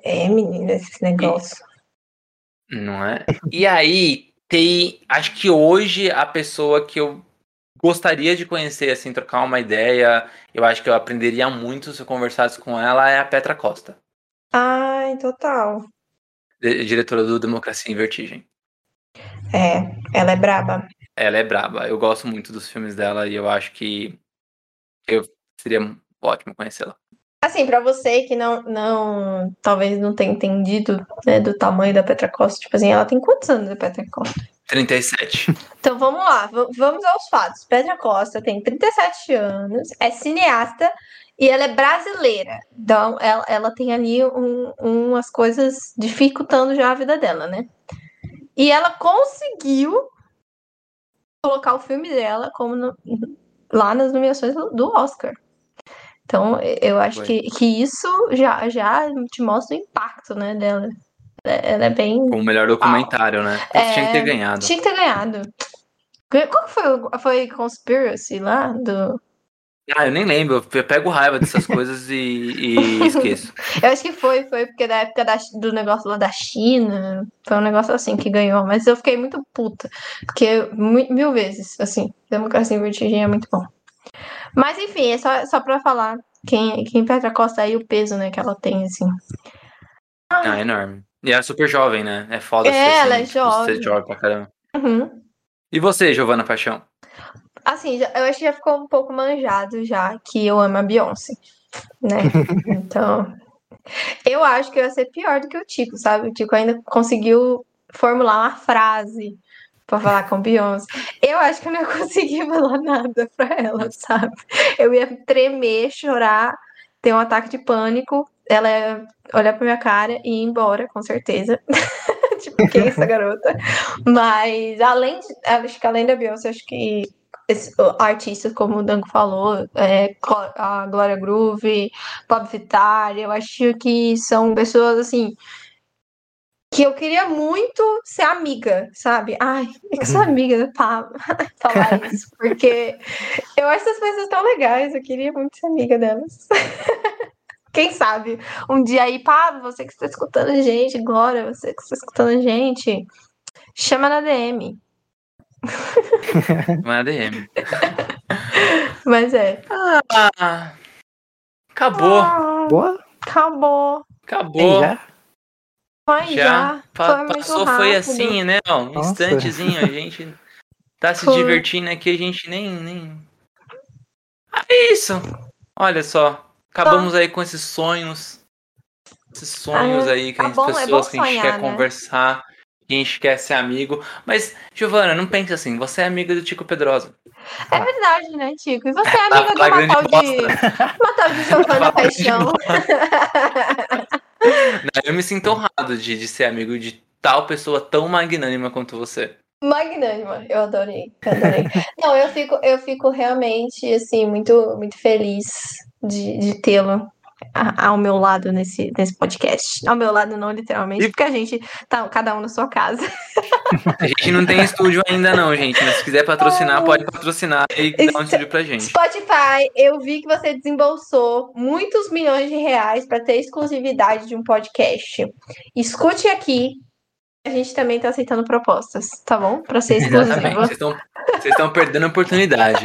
É, menina, esse negócio. Não é? E aí, tem. Acho que hoje a pessoa que eu gostaria de conhecer, assim, trocar uma ideia, eu acho que eu aprenderia muito se eu conversasse com ela, é a Petra Costa. Ai, total. diretora do Democracia em Vertigem. É, ela é braba. Ela é braba. Eu gosto muito dos filmes dela e eu acho que eu seria ótimo conhecê-la. Assim, pra você que não, não, talvez não tenha entendido, né, do tamanho da Petra Costa, tipo assim, ela tem quantos anos a Petra Costa? 37. Então vamos lá, vamos aos fatos. Petra Costa tem 37 anos, é cineasta e ela é brasileira. Então ela, ela tem ali um- umas coisas dificultando já a vida dela, né? E ela conseguiu colocar o filme dela como no- lá nas nomeações do do Oscar. Então eu acho Foi. que, que isso já, já te mostra o impacto, né, dela. Ela é bem o melhor documentário, né? Putz, Tinha que ter ganhado. tinha que ter ganhado. Qual que foi? Foi Conspiracy lá? Do... Ah, eu nem lembro. Eu pego raiva dessas coisas e, e esqueço. Eu acho que foi, foi porque da época da- do negócio lá da China. Foi um negócio assim que ganhou. Mas eu fiquei muito puta. Porque mil vezes, assim, Democracia em Vertigem é muito bom. Mas enfim, é só, só pra falar quem, quem Petra Costa aí, o peso, né, que ela tem, assim. Ah, é enorme. E ela é super jovem, né? É foda É, ser, assim, ela é tipo, jovem. ser jovem pra caramba. Uhum. E você, Giovana Paixão? Assim, eu acho que já ficou um pouco manjado já que eu amo a Beyoncé, né? Então, eu acho que eu ia ser pior do que o Tico, sabe? O Tico ainda conseguiu formular uma frase pra falar com Beyoncé. Eu acho que eu não ia conseguir falar nada pra ela, sabe? Eu ia tremer, chorar, ter um ataque de pânico, ela ia olhar pra minha cara e ir embora, com certeza. tipo, quem é essa garota? Mas além de, acho que além da Beyoncé, acho que esse- artistas como o Dango falou, é, a Glória Groove, Bob Vittar, eu acho que são pessoas assim que eu queria muito ser amiga, sabe? Ai, é eu sou amiga pra falar isso, porque eu acho essas pessoas tão legais, eu queria muito ser amiga delas. Quem sabe um dia aí, Pablo, você que está escutando a gente, Glória, você que está escutando a gente, chama na DM. Não é ADM. Mas é. Ah, acabou. Ah, Boa? acabou. Acabou. já? Mas Já já. pa- foi muito passou, foi assim, né? Ó, um Nossa. instantezinho, a gente tá se Foi. divertindo aqui, a gente nem. nem... Ah, é isso! Olha só, acabamos aí com esses sonhos. Esses sonhos Ah, aí que tá a gente, bom, é pessoas bom que a gente sonhar, quer né? conversar, que a gente quer ser amigo. Mas, Giovana, não pense assim, você é amiga do Tico Pedrosa. É verdade, né, Tico? E você é amiga tá de uma grande tal de. Uma tal de Giovana Paixão. Não, Eu me sinto honrado de, de ser amigo de tal pessoa tão magnânima quanto você. Magnânima, eu adorei, eu adorei. Não, eu fico, eu fico realmente, assim, muito, muito feliz de, de tê-lo ao meu lado nesse, nesse podcast. Ao meu lado, não literalmente, E- porque a gente tá cada um na sua casa. A gente não tem estúdio ainda não, gente, mas se quiser patrocinar, pode patrocinar e dar um estúdio pra gente. Spotify, eu vi que você desembolsou muitos milhões de reais para ter exclusividade de um podcast. Escute aqui. A gente também tá aceitando propostas, tá bom? Para ser Exatamente, exclusivo. vocês estão, vocês estão perdendo a oportunidade.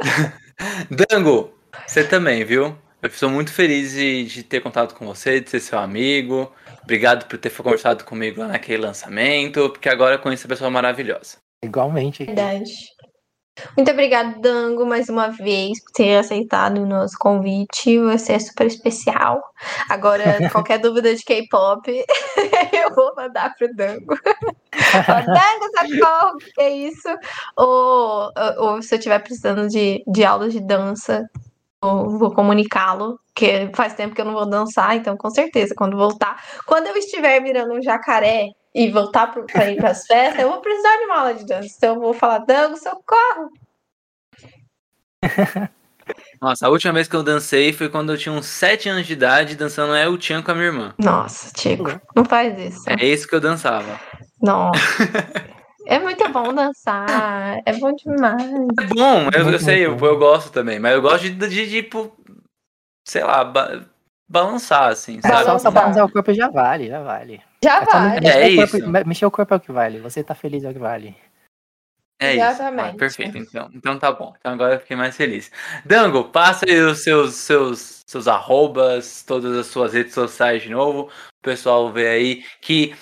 Dango, você também, viu? Eu sou muito feliz de, de ter contato com você, de ser seu amigo. Obrigado por ter conversado comigo lá naquele lançamento, porque agora eu conheço a pessoa maravilhosa. Igualmente. Verdade. Muito obrigada, Dango, mais uma vez, por ter aceitado o nosso convite. Você é super especial. Agora, qualquer dúvida de K-pop, eu vou mandar pro Dango. Dango, socorro, que é isso? Ou, ou se eu estiver precisando de, de aulas de dança, vou comunicá-lo, que faz tempo que eu não vou dançar, então com certeza, quando voltar, quando eu estiver virando um jacaré e voltar pro- pra ir pras festas, eu vou precisar de uma aula de dança. Então eu vou falar, Dango, socorro! Nossa, a última vez que eu dancei foi quando eu tinha uns 7 anos de idade, dançando El Chan com a minha irmã. Nossa, Tico, não faz isso. É isso que eu dançava. Nossa. É muito bom dançar, é bom demais. É bom, eu, eu sei, eu, eu gosto também, mas eu gosto de, de, de, tipo, sei lá, ba- balançar, assim, É, sabe? Balançar. balançar o corpo já vale, já vale. Já É mexer É o corpo- isso. me- Mexer o corpo é o que vale. Você tá feliz é o que vale. É isso. Ah, Exatamente. perfeito, então. Então tá bom. Então agora eu fiquei mais feliz. Dango, passa aí os seus, seus, seus arrobas, todas as suas redes sociais de novo. O pessoal vê aí que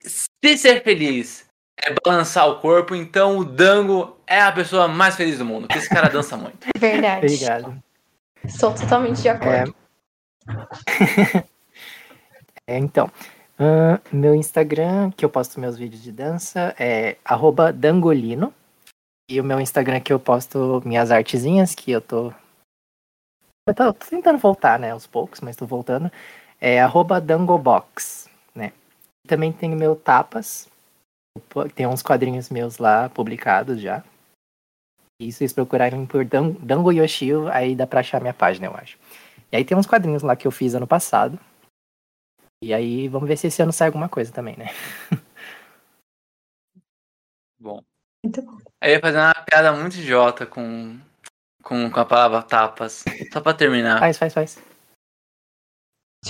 se ser feliz é balançar o corpo, então o Dango é a pessoa mais feliz do mundo. Porque esse cara dança muito. Verdade. Obrigado. Sou totalmente de acordo. É, então, ahn, meu Instagram, que eu posto meus vídeos de dança, é arroba dangolino. E o meu Instagram que eu posto minhas artezinhas, que eu tô. Eu tô, tô tentando voltar, né, aos poucos, mas tô voltando. É arroba dangobox, né? Também tem o meu Tapas. Tem uns quadrinhos meus lá publicados já. E se vocês procurarem por Dan- Dango Yoshio, aí dá pra achar minha página, eu acho. E aí tem uns quadrinhos lá que eu fiz ano passado. E aí, vamos ver se esse ano sai alguma coisa também, né? Bom. Muito bom. Eu ia fazer uma piada muito idiota com, com, com a palavra tapas. Só pra terminar. Faz, faz, faz.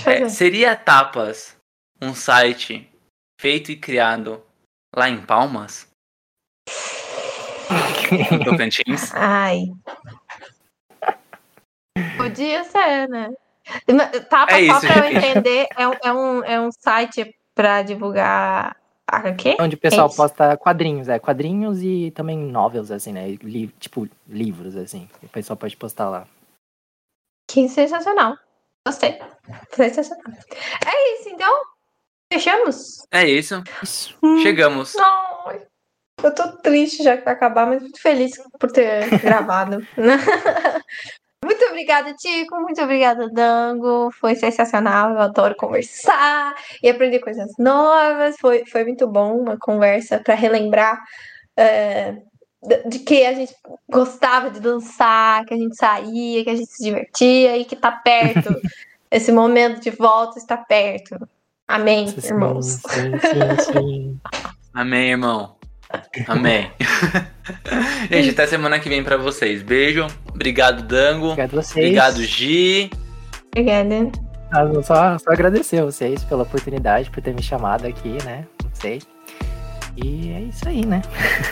É, seria Tapas um site feito e criado lá em Palmas, em Tocantins? Ai. Podia ser, né? Tapa É só pra eu entender, é um, é, um, é um site pra divulgar o quê? Onde o pessoal isso. posta quadrinhos, é, quadrinhos e também novels, assim, né? Li- tipo, livros, assim. O pessoal pode postar lá. Que sensacional. Gostei. Sensacional. É isso, então. Fechamos? É isso. Isso. Chegamos. Não. Eu tô triste já que vai acabar, mas muito feliz por ter gravado. Muito obrigada, Tico. Muito obrigada, Dango. Foi sensacional. Eu adoro conversar e aprender coisas novas. Foi, foi muito bom uma conversa para relembrar é, de de que a gente gostava de dançar, que a gente saía, que a gente se divertia e que tá perto. Esse momento de volta está perto. Amém, Sim, irmãos. sim, sim, sim. Amém, irmão. Amém. Gente, até semana que vem pra vocês. Beijo. Obrigado, Dango. Obrigado a vocês. Obrigado, Gi. Obrigada. Ah, vou Só, só agradecer a vocês pela oportunidade, por ter me chamado aqui, né? Não sei. E é isso aí, né?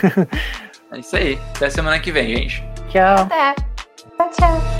É isso aí. Até semana que vem, gente. Tchau. Até. Tchau, tchau.